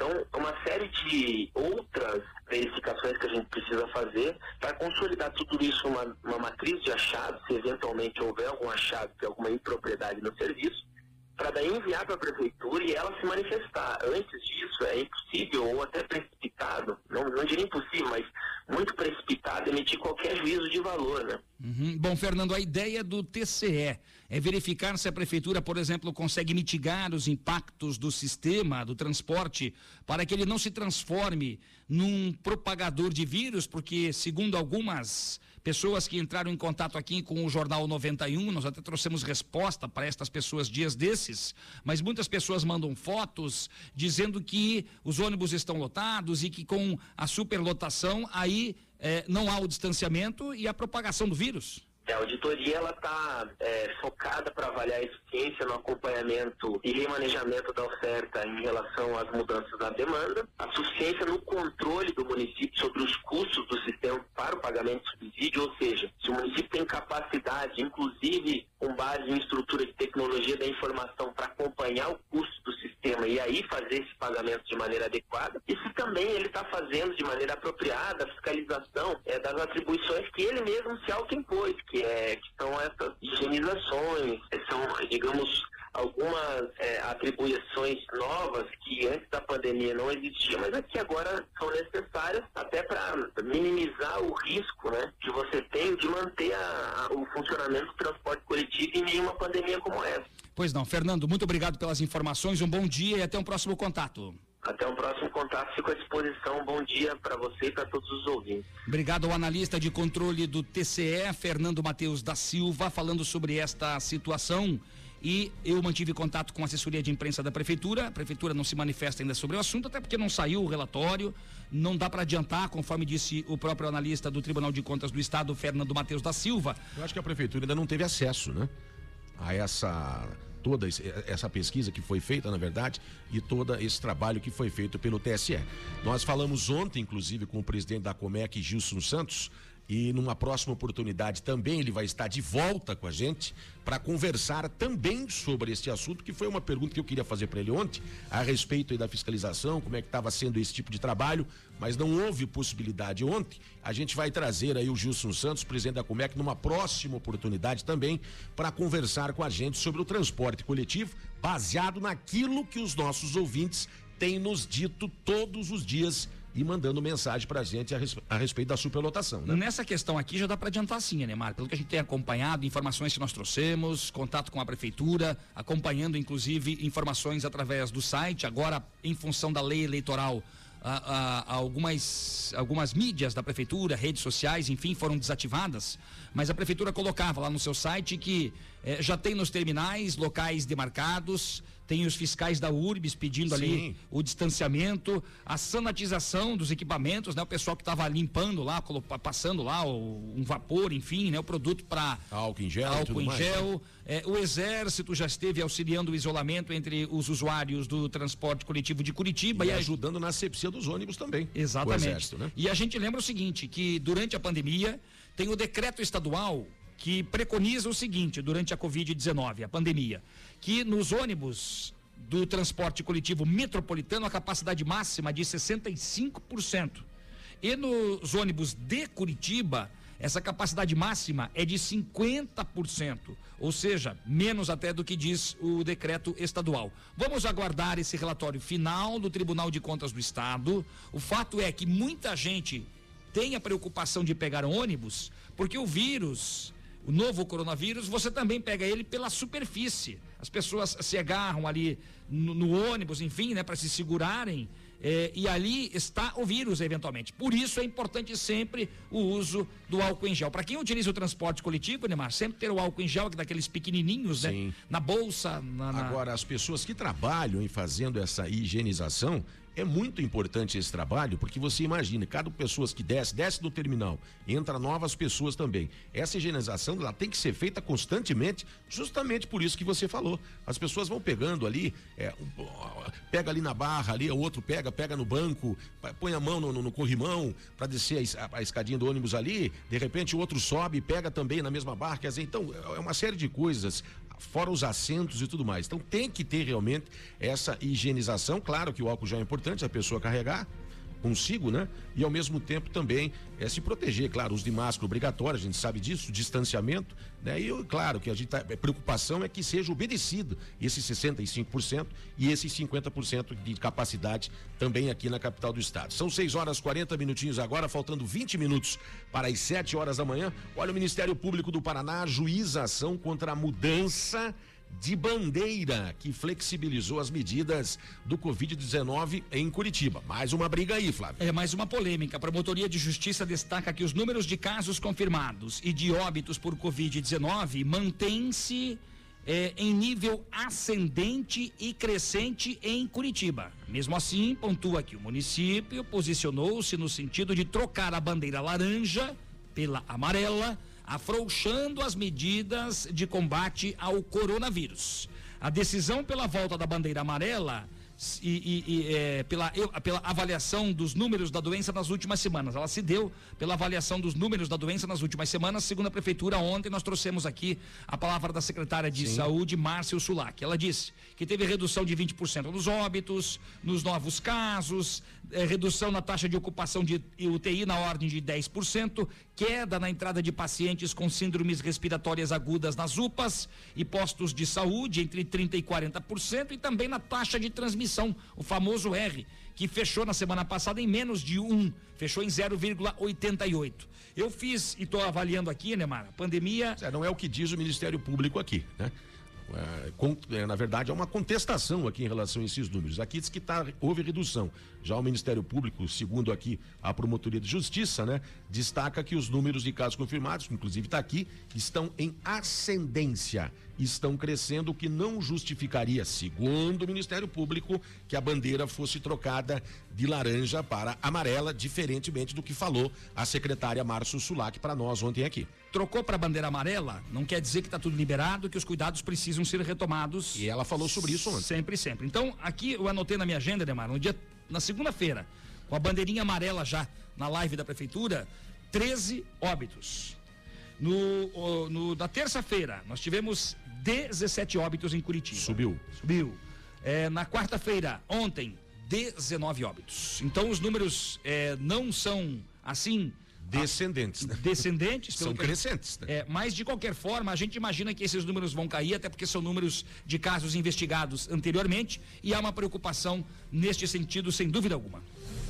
Então, uma série de outras verificações que a gente precisa fazer para consolidar tudo isso uma, uma matriz de achados, se eventualmente houver algum achado de alguma impropriedade no serviço, para daí enviar para a prefeitura e ela se manifestar. Antes disso, é impossível ou até precipitado, não, não diria impossível, mas muito precipitado emitir qualquer juízo de valor, né? Uhum. Bom, Fernando, a ideia do TCE é verificar se a prefeitura, por exemplo, consegue mitigar os impactos do sistema do transporte para que ele não se transforme num propagador de vírus, porque, segundo algumas pessoas que entraram em contato aqui com o Jornal 91, nós até trouxemos resposta para estas pessoas dias desses, mas muitas pessoas mandam fotos dizendo que os ônibus estão lotados e que com a superlotação aí eh, não há o distanciamento e a propagação do vírus. A auditoria ela está é, focada para avaliar a eficiência no acompanhamento e remanejamento da oferta em relação às mudanças da demanda, a suficiência no controle do município sobre os custos do sistema para o pagamento de subsídio, ou seja, se o município tem capacidade, inclusive com base em estrutura de tecnologia da informação para acompanhar o custo do sistema e aí fazer esse pagamento de maneira adequada, e se também ele está fazendo de maneira apropriada a fiscalização é, das atribuições que ele mesmo se autoimpôs, que, é, que são essas higienizações, são, digamos, algumas é, atribuições novas que antes da pandemia não existiam, mas que agora são necessárias até para minimizar o risco né, que você tem de manter a, a, o funcionamento do transporte coletivo em meio a uma pandemia como essa. Pois não, Fernando, muito obrigado pelas informações, um bom dia e até um próximo contato. Até um próximo contato, fico à disposição. Bom dia para você e para todos os ouvintes. Obrigado ao analista de controle do TCE, Fernando Matheus da Silva, falando sobre esta situação. E eu mantive contato com a assessoria de imprensa da prefeitura. A prefeitura não se manifesta ainda sobre o assunto, até porque não saiu o relatório. Não dá para adiantar, conforme disse o próprio analista do Tribunal de Contas do Estado, Fernando Matheus da Silva. Eu acho que a prefeitura ainda não teve acesso, né? A essa toda essa pesquisa que foi feita, na verdade, e todo esse trabalho que foi feito pelo TSE. Nós falamos ontem, inclusive, com o presidente da Comec, Gilson Santos, e numa próxima oportunidade também ele vai estar de volta com a gente para conversar também sobre este assunto, que foi uma pergunta que eu queria fazer para ele ontem, a respeito da fiscalização, como é que estava sendo esse tipo de trabalho, mas não houve possibilidade ontem. A gente vai trazer aí o Gilson Santos, presidente da Comec, numa próxima oportunidade também, para conversar com a gente sobre o transporte coletivo, baseado naquilo que os nossos ouvintes têm nos dito todos os dias e mandando mensagem gente a, res, a respeito da superlotação, né? Nessa questão aqui já dá para adiantar sim, Neymar, pelo que a gente tem acompanhado, informações que nós trouxemos, contato com a prefeitura, acompanhando inclusive informações através do site, agora em função da lei eleitoral a, a, a algumas, algumas mídias da prefeitura, redes sociais, enfim, foram desativadas, mas a prefeitura colocava lá no seu site que eh, já tem nos terminais locais demarcados, tem os fiscais da URBS pedindo Sim. ali o distanciamento, a sanitização dos equipamentos, né? O pessoal que estava limpando lá, passando lá o, um vapor, enfim, né? O produto para álcool em gel, álcool em mais, gel. Né? É, o exército já esteve auxiliando o isolamento entre os usuários do transporte coletivo de Curitiba e, e ajudando na asepsia dos ônibus também. Exatamente. Exército, né? E a gente lembra o seguinte, que durante a pandemia tem o decreto estadual que preconiza o seguinte durante a Covid-19, a pandemia que nos ônibus do transporte coletivo metropolitano a capacidade máxima de 65%. E nos ônibus de Curitiba, essa capacidade máxima é de 50%, ou seja, menos até do que diz o decreto estadual. Vamos aguardar esse relatório final do Tribunal de Contas do Estado. O fato é que muita gente tem a preocupação de pegar ônibus, porque o vírus o novo coronavírus, você também pega ele pela superfície. As pessoas se agarram ali no, no ônibus, enfim, né, para se segurarem. É, e ali está o vírus, eventualmente. Por isso é importante sempre o uso do álcool em gel. Para quem utiliza o transporte coletivo, Neymar, sempre ter o álcool em gel, daqueles pequenininhos, né? Na bolsa. Na, na... Agora, as pessoas que trabalham em fazendo essa higienização, é muito importante esse trabalho, porque você imagina, cada pessoa que desce, desce do terminal, entra novas pessoas também. Essa higienização ela tem que ser feita constantemente, justamente por isso que você falou. As pessoas vão pegando ali, é, pega ali na barra, ali, o outro pega, pega no banco, põe a mão no, no, no corrimão para descer a, a, escadinha do ônibus ali, de repente o outro sobe e pega também na mesma barra. Quer dizer, então, é uma série de coisas fora os assentos e tudo mais. Então tem que ter realmente essa higienização. Claro que o álcool já é importante, a pessoa carregar consigo, né? E ao mesmo tempo também é se proteger, claro, uso de máscara obrigatório, a gente sabe disso, distanciamento, né? E claro que a gente tá, a preocupação é que seja obedecido esses 65% e esses 50% de capacidade também aqui na capital do estado. São 6 horas 40 minutinhos agora, faltando 20 minutos para as 7 horas da manhã. Olha o Ministério Público do Paraná juiza ação contra a mudança de bandeira que flexibilizou as medidas do Covid-19 em Curitiba. Mais uma briga aí, Flávio. É mais uma polêmica. A Promotoria de Justiça destaca que os números de casos confirmados e de óbitos por Covid-19 mantêm-se é, em nível ascendente e crescente em Curitiba. Mesmo assim, pontua que o município posicionou-se no sentido de trocar a bandeira laranja pela amarela afrouxando as medidas de combate ao coronavírus. A decisão pela volta da bandeira amarela e, e, e é, pela, pela avaliação dos números da doença nas últimas semanas. Ela se deu pela avaliação dos números da doença nas últimas semanas, segundo a Prefeitura. Ontem nós trouxemos aqui a palavra da secretária de Sim. Saúde, Márcia Sulac. Ela disse que teve redução de 20% nos óbitos, nos novos casos, é, redução na taxa de ocupação de UTI na ordem de 10%, queda na entrada de pacientes com síndromes respiratórias agudas nas UPAs e postos de saúde entre 30% e 40%, e também na taxa de transmissão, o famoso R, que fechou na semana passada em menos de 1, fechou em 0,88. Eu fiz e estou avaliando aqui, Neymar, a pandemia. Não é o que diz o Ministério Público aqui, né? É, é, na verdade, há uma contestação aqui em relação a esses números. Aqui diz que tá, houve redução. Já o Ministério Público, segundo aqui a Promotoria de Justiça, né, destaca que os números de casos confirmados, inclusive está aqui, estão em ascendência estão crescendo, o que não justificaria, segundo o Ministério Público, que a bandeira fosse trocada de laranja para amarela, diferentemente do que falou a secretária Márcio Sulac para nós ontem aqui. Trocou para a bandeira amarela, não quer dizer que está tudo liberado, que os cuidados precisam ser retomados. E ela falou sobre isso ontem. Sempre, sempre. Então, aqui eu anotei na minha agenda, Demar, no dia, na segunda-feira, com a bandeirinha amarela já na live da prefeitura, 13 óbitos. No, no, na terça-feira, nós tivemos 17 óbitos em Curitiba. Subiu. Subiu. É, na quarta-feira, ontem, 19 óbitos. Então os números é, não são assim. Descendentes, né? Descendentes. são crescentes, né? É, mas de qualquer forma, a gente imagina que esses números vão cair, até porque são números de casos investigados anteriormente, e há uma preocupação neste sentido, sem dúvida alguma.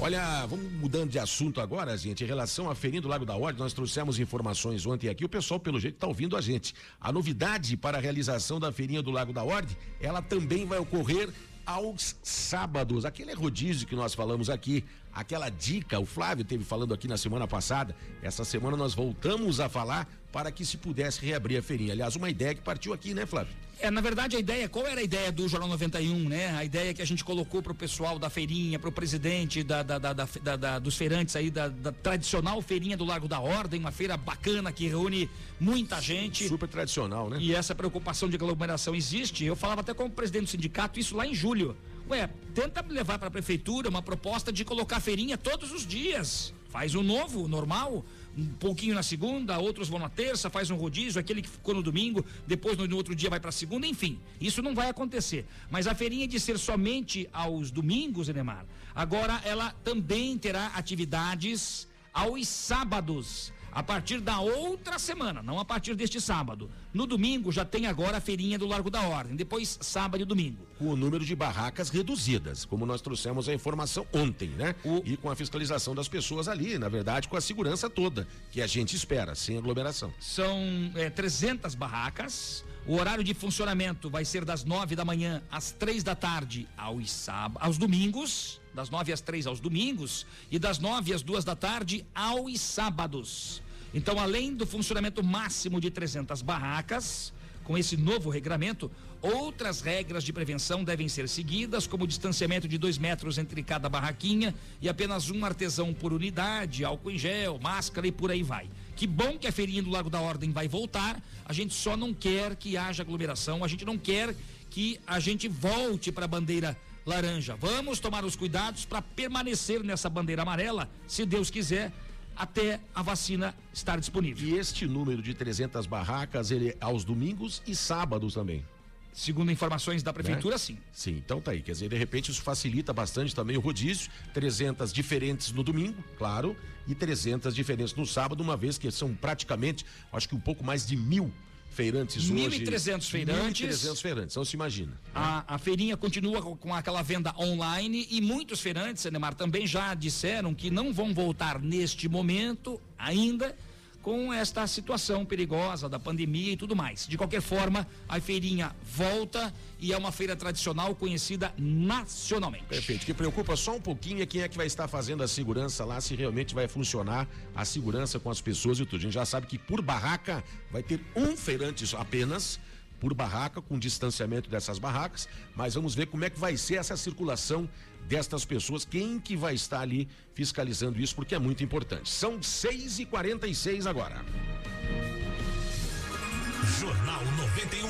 Olha, vamos mudando de assunto agora, gente. Em relação à feirinha do Lago da Ordem, nós trouxemos informações ontem aqui. O pessoal, pelo jeito, está ouvindo a gente. A novidade para a realização da feirinha do Lago da Ordem, ela também vai ocorrer aos sábados. Aquele rodízio que nós falamos aqui, aquela dica, o Flávio teve falando aqui na semana passada. Essa semana nós voltamos a falar para que se pudesse reabrir a feirinha. Aliás, uma ideia que partiu aqui, né, Flávio? É, na verdade, a ideia, qual era a ideia do Jornal 91, né? A ideia que a gente colocou para o pessoal da feirinha, para o presidente da, da, da, da, dos feirantes aí, da, tradicional feirinha do Largo da Ordem, uma feira bacana que reúne muita gente. Super tradicional, né? E essa preocupação de aglomeração existe. Eu falava até com o presidente do sindicato isso lá em julho. Ué, tenta levar para a prefeitura uma proposta de colocar feirinha todos os dias. Faz um novo, normal um pouquinho na segunda, outros vão na terça, faz um rodízio, aquele que ficou no domingo, depois no, no outro dia vai para segunda, enfim. Isso não vai acontecer. Mas a feirinha de ser somente aos domingos, Enemar, agora ela também terá atividades aos sábados a partir da outra semana, não a partir deste sábado. No domingo já tem agora a feirinha do Largo da Ordem, depois sábado e domingo. Com o número de barracas reduzidas, como nós trouxemos a informação ontem, né? O... E com a fiscalização das pessoas ali, na verdade, com a segurança toda que a gente espera, sem aglomeração. São é, 300 barracas. O horário de funcionamento vai ser das 9 da manhã às três da tarde aos, sábados, aos domingos das nove às três aos domingos e das nove às duas da tarde aos sábados. Então, além do funcionamento máximo de 300 barracas, com esse novo regramento, outras regras de prevenção devem ser seguidas, como o distanciamento de dois metros entre cada barraquinha e apenas um artesão por unidade, álcool em gel, máscara e por aí vai. Que bom que a feirinha do Lago da Ordem vai voltar. A gente só não quer que haja aglomeração, a gente não quer que a gente volte para a bandeira laranja. Vamos tomar os cuidados para permanecer nessa bandeira amarela, se Deus quiser, até a vacina estar disponível. E este número de 300 barracas, ele é aos domingos e sábados também. Segundo informações da prefeitura, né? sim. Sim, então tá aí. Quer dizer, de repente isso facilita bastante também o rodízio. 300 diferentes no domingo, claro, e 300 diferentes no sábado, uma vez que são praticamente, acho que um pouco mais de mil feirantes 1.300 hoje. feirantes. 1.300 feirantes, então se imagina. A, a feirinha continua com, com aquela venda online e muitos feirantes, Neymar, também já disseram que não vão voltar neste momento ainda com esta situação perigosa da pandemia e tudo mais. De qualquer forma, a feirinha volta e é uma feira tradicional conhecida nacionalmente. Perfeito. O que preocupa só um pouquinho é quem é que vai estar fazendo a segurança lá, se realmente vai funcionar a segurança com as pessoas e tudo. A gente já sabe que por barraca vai ter um feirante apenas por barraca, com distanciamento dessas barracas, mas vamos ver como é que vai ser essa circulação destas pessoas, quem que vai estar ali fiscalizando isso, porque é muito importante. São 6 e 46 agora. Jornal 91.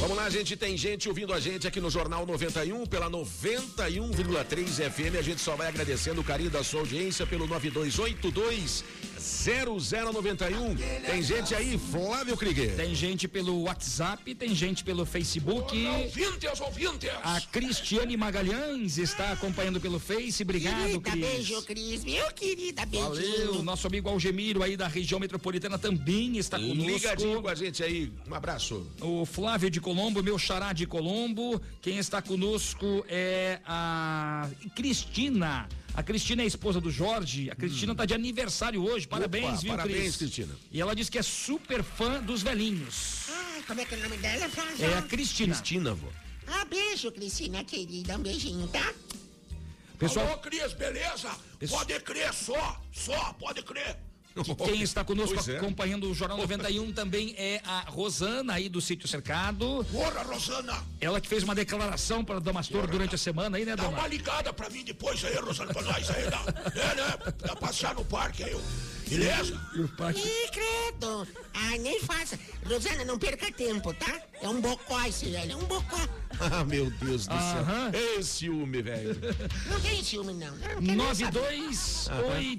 Vamos lá, gente. Tem gente ouvindo a gente aqui no Jornal 91 pela 91,3 FM. A gente só vai agradecendo o carinho da sua audiência pelo 9282 0091. Tem gente aí, Flávio Krieger. Tem gente pelo WhatsApp, tem gente pelo Facebook. Ouvintes, ouvintes. A Cristiane Magalhães está acompanhando pelo Face. Obrigado, Querida, Cris. beijo, Cris. Meu querida, beijinho. Valeu. Nosso amigo Algemiro aí da região metropolitana também está conosco. Ligadinho com a gente aí. Um abraço. O Flávio de Colombo, meu xará de Colombo. Quem está conosco é a Cristina. A Cristina é a esposa do Jorge. A Cristina está de aniversário hoje. Parabéns, Opa, viu, parabéns, Cris? Cristina. E ela diz que é super fã dos velhinhos. Ai, como é que é o nome dela, Flávio? É a Cristina. Cristina, vô. Ah, beijo, Cristina, querida. Um beijinho, tá? Pessoal- Alô, Cris, beleza? Pode crer, só, só, pode crer. Que Quem está conosco Pois é. acompanhando o Jornal 91 também é a Rosana aí do Sítio Cercado. Porra, Rosana. Ela que fez uma declaração para Damastor durante a semana aí, né, Dá uma ligada pra mim depois aí, Rosana, pra nós aí, dá. É, né? Dá passear no parque aí, beleza? Ih, credo. Ai, nem faça. Rosana, não perca tempo, tá? É um bocó esse velho, é um bocó. Ah, meu Deus do Aham. céu. Esse ciúme, velho. Não tem ciúme, não. não quero nem saber.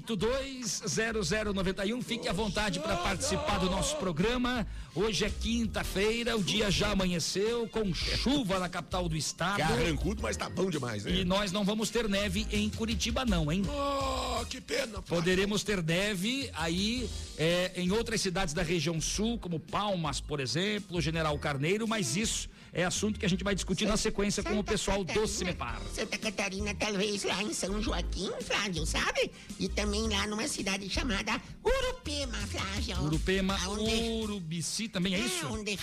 92820091. Fique à vontade para participar do nosso programa. Hoje é quinta-feira, o dia já amanheceu com chuva na capital do estado. Carrancudo, mas tá bom demais, né? E nós não vamos ter neve em Curitiba, não, hein? Oh, que pena. Poderemos ter neve aí é, em outras cidades da região sul, como Palmas, por exemplo, General Carneiro, mas isso é assunto que a gente vai discutir na sequência com o pessoal do Cimepar. Santa Catarina, talvez lá em São Joaquim, Flávio, sabe? E também lá numa cidade chamada Urupema, Flávio. Urupema, Aonde- Urubici também é isso? onde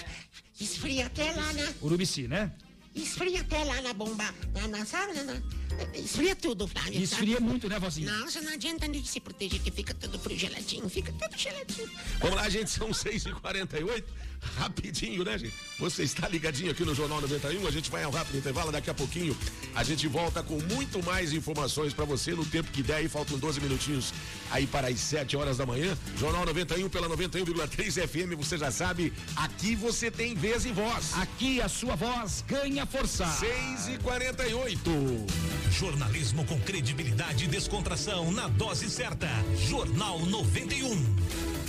esfria até lá, né? Urubici, né? Esfria até lá na bomba, na, na sabe? Na, na- esfria tudo, Flávio. Esfria sabe? muito, né, vozinha? Nossa, não adianta nem se proteger, que fica tudo frio geladinho, fica tudo geladinho. Vamos lá, gente, são 6h48. Rapidinho, né, gente? Você está ligadinho aqui no Jornal 91. A gente vai ao rápido intervalo. Daqui a pouquinho a gente volta com muito mais informações para você no tempo que der. E faltam 12 minutinhos aí para as 7 horas da manhã. Jornal 91 pela 91,3 FM. Você já sabe, aqui você tem vez e voz. Aqui a sua voz ganha força. 6h48. Jornalismo com credibilidade e descontração na dose certa. Jornal 91.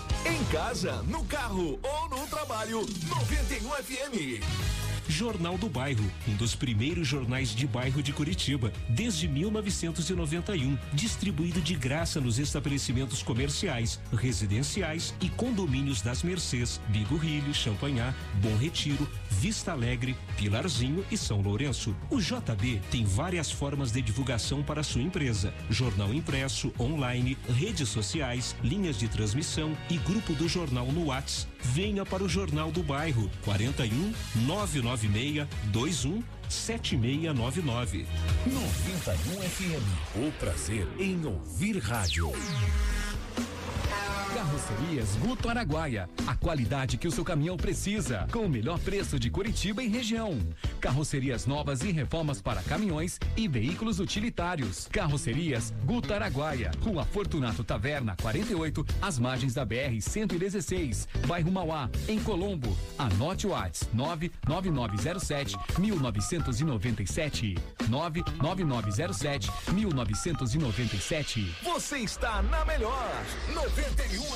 Em casa, no carro ou no trabalho, 91 FM. Jornal do Bairro, um dos primeiros jornais de bairro de Curitiba, desde 1991, distribuído de graça nos estabelecimentos comerciais, residenciais e condomínios das Mercês, Bigorrilho, Champanhar, Bom Retiro, Vista Alegre, Pilarzinho e São Lourenço. O JB tem várias formas de divulgação para sua empresa: jornal impresso, online, redes sociais, linhas de transmissão e grupo do jornal no Whats. Venha para o Jornal do Bairro 41 996 21 7699. 91 FM. O prazer em ouvir rádio. Carrocerias Guto Araguaia. A qualidade que o seu caminhão precisa. Com o melhor preço de Curitiba e região. Carrocerias novas e reformas para caminhões e veículos utilitários. Carrocerias Guto Araguaia. Rua Fortunato Taverna 48, às margens da BR 116, bairro Mauá, em Colombo. Anote o WhatsApp 99907 1997. 99907 1997. Você está na melhor 91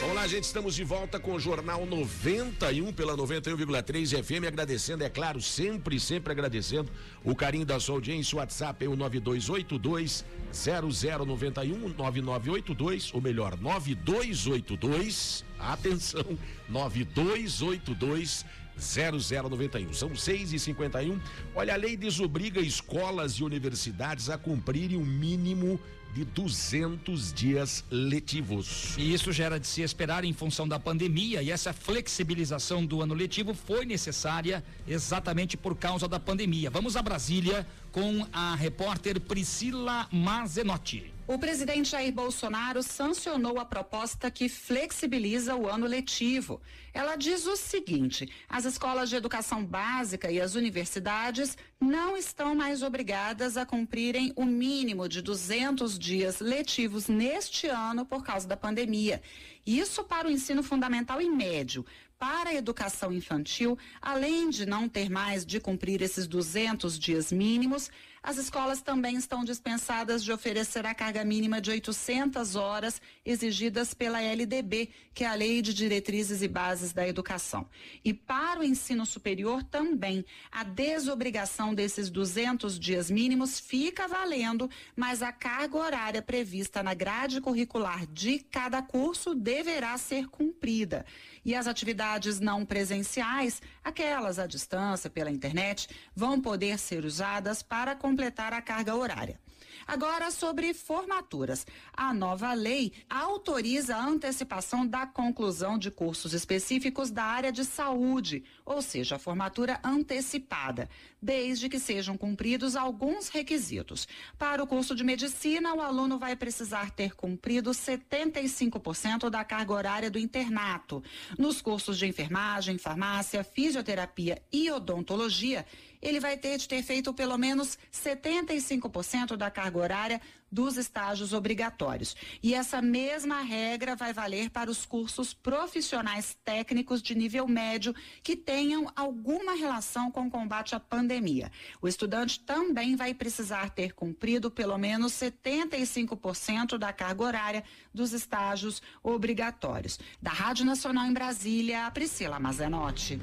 Vamos lá, gente, estamos de volta com o Jornal 91 pela 91,3 FM, agradecendo, é claro, sempre, sempre agradecendo o carinho da sua audiência. O WhatsApp é o 9282 0091 9982, ou melhor, 9282, atenção, 9282 0091. São 6 e 51 Olha, a lei desobriga escolas e universidades a cumprirem o um mínimo de 200 dias letivos. E isso já era de se esperar em função da pandemia e essa flexibilização do ano letivo foi necessária exatamente por causa da pandemia. Vamos a Brasília com a repórter Priscila Mazenotti. O presidente Jair Bolsonaro sancionou a proposta que flexibiliza o ano letivo. Ela diz o seguinte: as escolas de educação básica e as universidades não estão mais obrigadas a cumprirem o mínimo de 200 dias letivos neste ano por causa da pandemia. Isso para o ensino fundamental e médio. Para a educação infantil, além de não ter mais de cumprir esses 200 dias mínimos, as escolas também estão dispensadas de oferecer a carga mínima de 800 horas exigidas pela LDB, que é a Lei de Diretrizes e Bases da Educação. E para o ensino superior também, a desobrigação desses 200 dias mínimos fica valendo, mas a carga horária prevista na grade curricular de cada curso deverá ser cumprida. E as atividades não presenciais, aquelas à distância pela internet, vão poder ser usadas para completar a carga horária. Agora, sobre formaturas. A nova lei autoriza a antecipação da conclusão de cursos específicos da área de saúde, ou seja, a formatura antecipada, desde que sejam cumpridos alguns requisitos. Para o curso de medicina, o aluno vai precisar ter cumprido 75% da carga horária do internato. Nos cursos de enfermagem, farmácia, fisioterapia e odontologia, ele vai ter de ter feito pelo menos 75% da carga horária dos estágios obrigatórios. E essa mesma regra vai valer para os cursos profissionais técnicos de nível médio que tenham alguma relação com o combate à pandemia. O estudante também vai precisar ter cumprido pelo menos 75% da carga horária dos estágios obrigatórios. Da Rádio Nacional em Brasília, Priscila Mazenotti.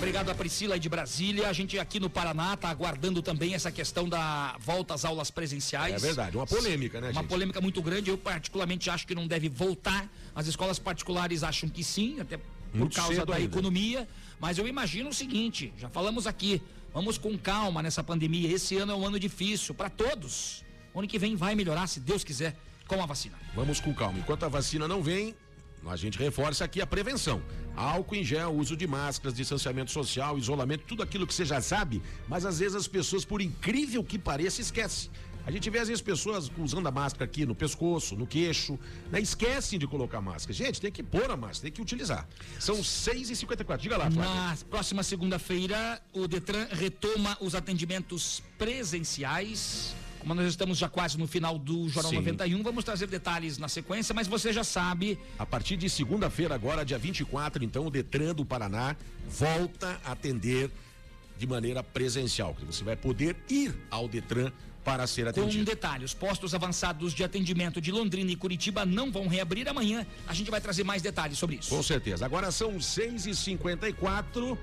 Obrigado a Priscila de Brasília. A gente aqui no Paraná está aguardando também essa questão da volta às aulas presenciais. É verdade, uma polêmica, né, Uma gente? polêmica muito grande. Eu particularmente acho que não deve voltar. As escolas particulares acham que sim, até por Muito causa da ainda. economia. Mas eu imagino o seguinte, já falamos aqui, vamos com calma nessa pandemia. Esse ano é um ano difícil para todos. O ano que vem vai melhorar, se Deus quiser, com a vacina. Vamos com calma. Enquanto a vacina não vem, a gente reforça aqui a prevenção. Álcool em gel, uso de máscaras, distanciamento social, isolamento, tudo aquilo que você já sabe, mas às vezes as pessoas, por incrível que pareça, esquecem. A gente vê às vezes pessoas usando a máscara aqui no pescoço, no queixo, né? esquecem de colocar máscara. Gente, tem que pôr a máscara, tem que utilizar. São 6h54. Diga lá, Flávio. Na próxima segunda-feira, o Detran retoma os atendimentos presenciais. Como nós estamos já quase no final do Jornal Sim. 91, vamos trazer detalhes na sequência, mas você já sabe. A partir de segunda-feira, agora, dia 24, então, o Detran do Paraná volta a atender de maneira presencial. Você vai poder ir ao Detran para ser Com um atendido. detalhe, os postos avançados de atendimento de Londrina e Curitiba não vão reabrir amanhã. A gente vai trazer mais detalhes sobre isso. Com certeza. Agora são 6h54.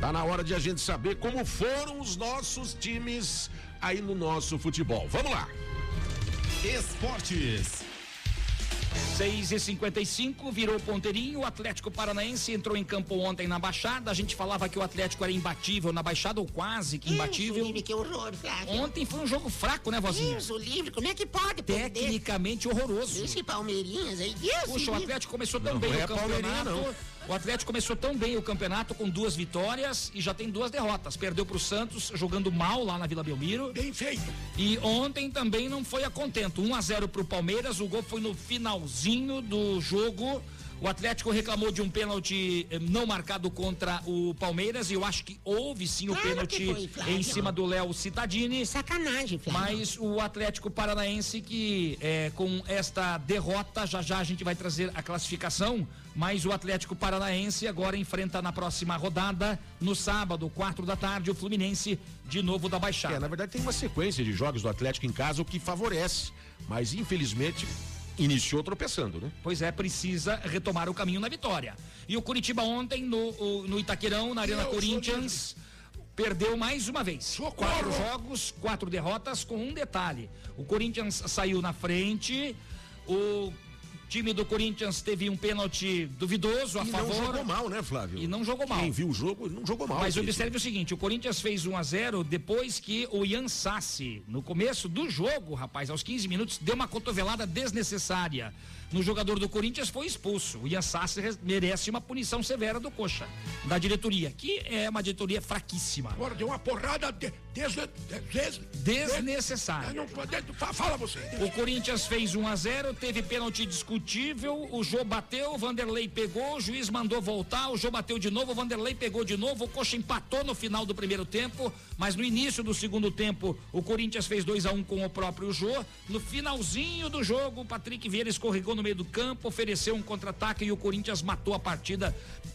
Tá na hora de a gente saber como foram os nossos times aí no nosso futebol. Vamos lá. Esportes. 6 e 55 virou ponteirinho. O Atlético Paranaense entrou em campo ontem na Baixada. A gente falava que o Atlético era imbatível na Baixada, ou quase que imbatível. Livre, que horror, Flávio. Ontem foi um jogo fraco, né, vozinha? Deus, o livre, como é que pode perder? Tecnicamente horroroso. Esse Palmeirinhas aí, Deus. Puxa, o Atlético começou tão Não, é Palmeirinha, campeonato. não. O Atlético começou tão bem o campeonato com duas vitórias e já tem duas derrotas. Perdeu pro Santos jogando mal lá na Vila Belmiro. Bem feito. E ontem também não foi a contento. 1 a 0 pro Palmeiras, o gol foi no finalzinho do jogo. O Atlético reclamou de um pênalti eh, não marcado contra o Palmeiras e eu acho que houve sim o Claro pênalti foi, em cima do Léo Citadini. Sacanagem, Flávio. Mas o Atlético Paranaense que eh, com esta derrota, já já a gente vai trazer a classificação, mas o Atlético Paranaense agora enfrenta na próxima rodada, no sábado, quatro da tarde, o Fluminense de novo da Baixada. É, na verdade tem uma sequência de jogos do Atlético em casa o que favorece, mas infelizmente iniciou tropeçando, né? Pois é, precisa retomar o caminho na vitória. E o Curitiba ontem no, no Itaquerão, na Arena Deus, Corinthians, perdeu mais uma vez. Quatro jogos, quatro derrotas, com um detalhe. O Corinthians saiu na frente, o time do Corinthians teve um pênalti duvidoso a E favor. não jogou mal, né, Flávio? E não jogou mal. Quem viu o jogo, não jogou mal. Mas observe o seguinte, o Corinthians fez 1 a 0 depois que o Ian Sassi, no começo do jogo, rapaz, aos 15 minutos, deu uma cotovelada desnecessária. No jogador do Corinthians foi expulso. O Ian Sassi merece uma punição severa do Coxa, da diretoria, que é uma diretoria fraquíssima. Agora deu uma porrada de, desne- des- Desnecessária. Não, fala você. O Corinthians fez 1 a 0 teve pênalti discutível, o Jô bateu, o Vanderlei pegou, o juiz mandou voltar, o Jô bateu de novo, o Vanderlei pegou de novo, o Coxa empatou no final do primeiro tempo, mas no início do segundo tempo o Corinthians fez 2 a 1 com o próprio Jô. No finalzinho do jogo, o Patrick Vieira escorregou no meio do campo, ofereceu um contra-ataque e o Corinthians matou a partida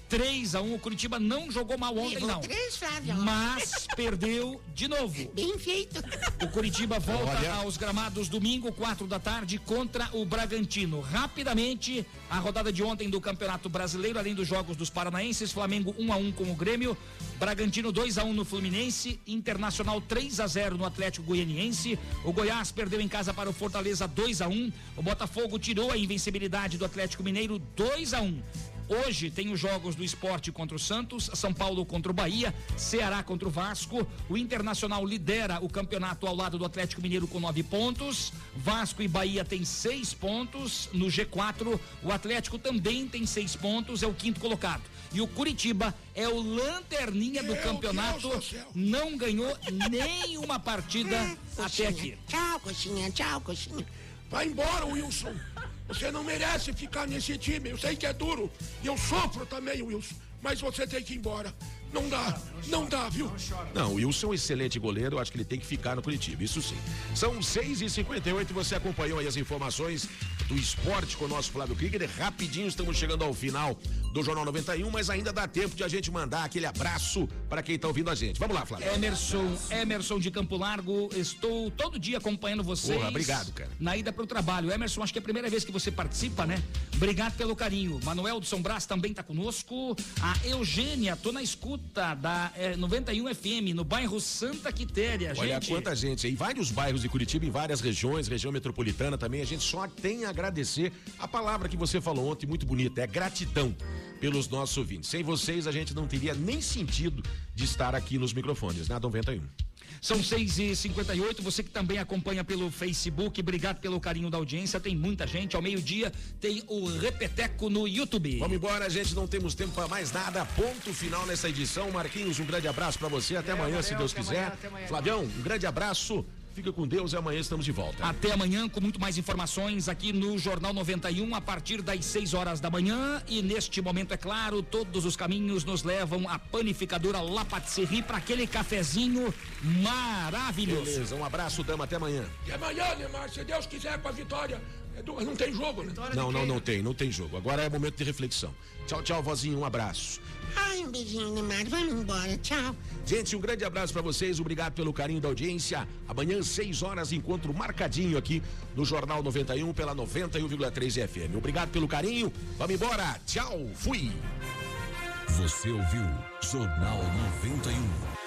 3 a 1 O Curitiba não jogou mal ontem, Levou não. três, Flávio. Mas perdeu de novo. Bem feito. O Curitiba volta Olha. aos gramados domingo, quatro da tarde, contra o Bragantino. Rapidamente, a rodada de ontem do Campeonato Brasileiro, além dos jogos dos paranaenses, Flamengo 1 a 1 com o Grêmio, Bragantino 2 a 1 no Fluminense, Internacional 3 a 0 no Atlético Goianiense, o Goiás perdeu em casa para o Fortaleza 2 a 1, o Botafogo tirou a invencibilidade do Atlético Mineiro 2 a 1. Hoje tem os jogos do esporte contra o Santos, São Paulo contra o Bahia, Ceará contra o Vasco. O Internacional lidera o campeonato ao lado do Atlético Mineiro com nove pontos. Vasco e Bahia têm seis pontos. No G4, o Atlético também tem seis pontos, é o quinto colocado. E o Curitiba é o lanterninha do Meu campeonato, Deus não ganhou nenhuma partida até aqui. Tchau, coxinha. Tchau, coxinha. Vai embora, Wilson. Você não merece ficar nesse time. Eu sei que é duro. E eu sofro também, Wilson. Mas você tem que ir embora. Não dá. Não dá, viu? Não, o Wilson é um excelente goleiro, eu acho que ele tem que ficar no Curitiba, isso sim. São 6h58 você acompanhou aí as informações do esporte com o nosso Flávio Krieger. Rapidinho estamos chegando ao final do Jornal 91, mas ainda dá tempo de a gente mandar aquele abraço para quem está ouvindo a gente. Vamos lá, Flávio. Emerson, Emerson de Campo Largo, estou todo dia acompanhando vocês. Porra, obrigado, cara. Na ida para o trabalho. Emerson, acho que é a primeira vez que você participa, né? Obrigado pelo carinho. Manuel do São Brás também está conosco. A Eugênia, tô na escuta da eh, 91 FM, no bairro Santa Quitéria, Olha gente. quanta gente aí, vários bairros de Curitiba, em várias regiões, região metropolitana também. A gente só tem a agradecer a palavra que você falou ontem, muito bonita, é gratidão pelos nossos ouvintes. Sem vocês, a gente não teria nem sentido de estar aqui nos microfones, né, 91? São 6 e 58 você que também acompanha pelo Facebook, obrigado pelo carinho da audiência. Tem muita gente. Ao meio-dia tem o Repeteco no YouTube. Vamos embora, gente, não temos tempo para mais nada. Ponto final nessa edição. Marquinhos, um grande abraço para você. Até amanhã, se Deus quiser. Flavião, um grande abraço. Fica com Deus e amanhã estamos de volta. Até amanhã com muito mais informações aqui no Jornal 91 a partir das 6 horas da manhã e neste momento é claro, todos os caminhos nos levam à panificadora La Patisserie para aquele cafezinho maravilhoso. Beleza, um abraço, dama, até amanhã. E amanhã, Neymar, se Deus quiser com a vitória, não tem jogo, né? Não, não, não tem, não tem jogo. Agora é momento de reflexão. Tchau, tchau, vozinho, um abraço. Ai, um beijinho, Neymar. Vamos embora. Tchau. Gente, um grande abraço pra vocês, obrigado pelo carinho da audiência. Amanhã, 6 horas, encontro marcadinho aqui no Jornal 91 pela 91,3 FM. Obrigado pelo carinho, vamos embora, tchau, fui. Você ouviu Jornal 91.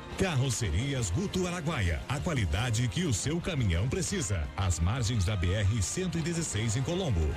Carrocerias Guto Araguaia. A qualidade que o seu caminhão precisa. Às margens da BR 116 em Colombo.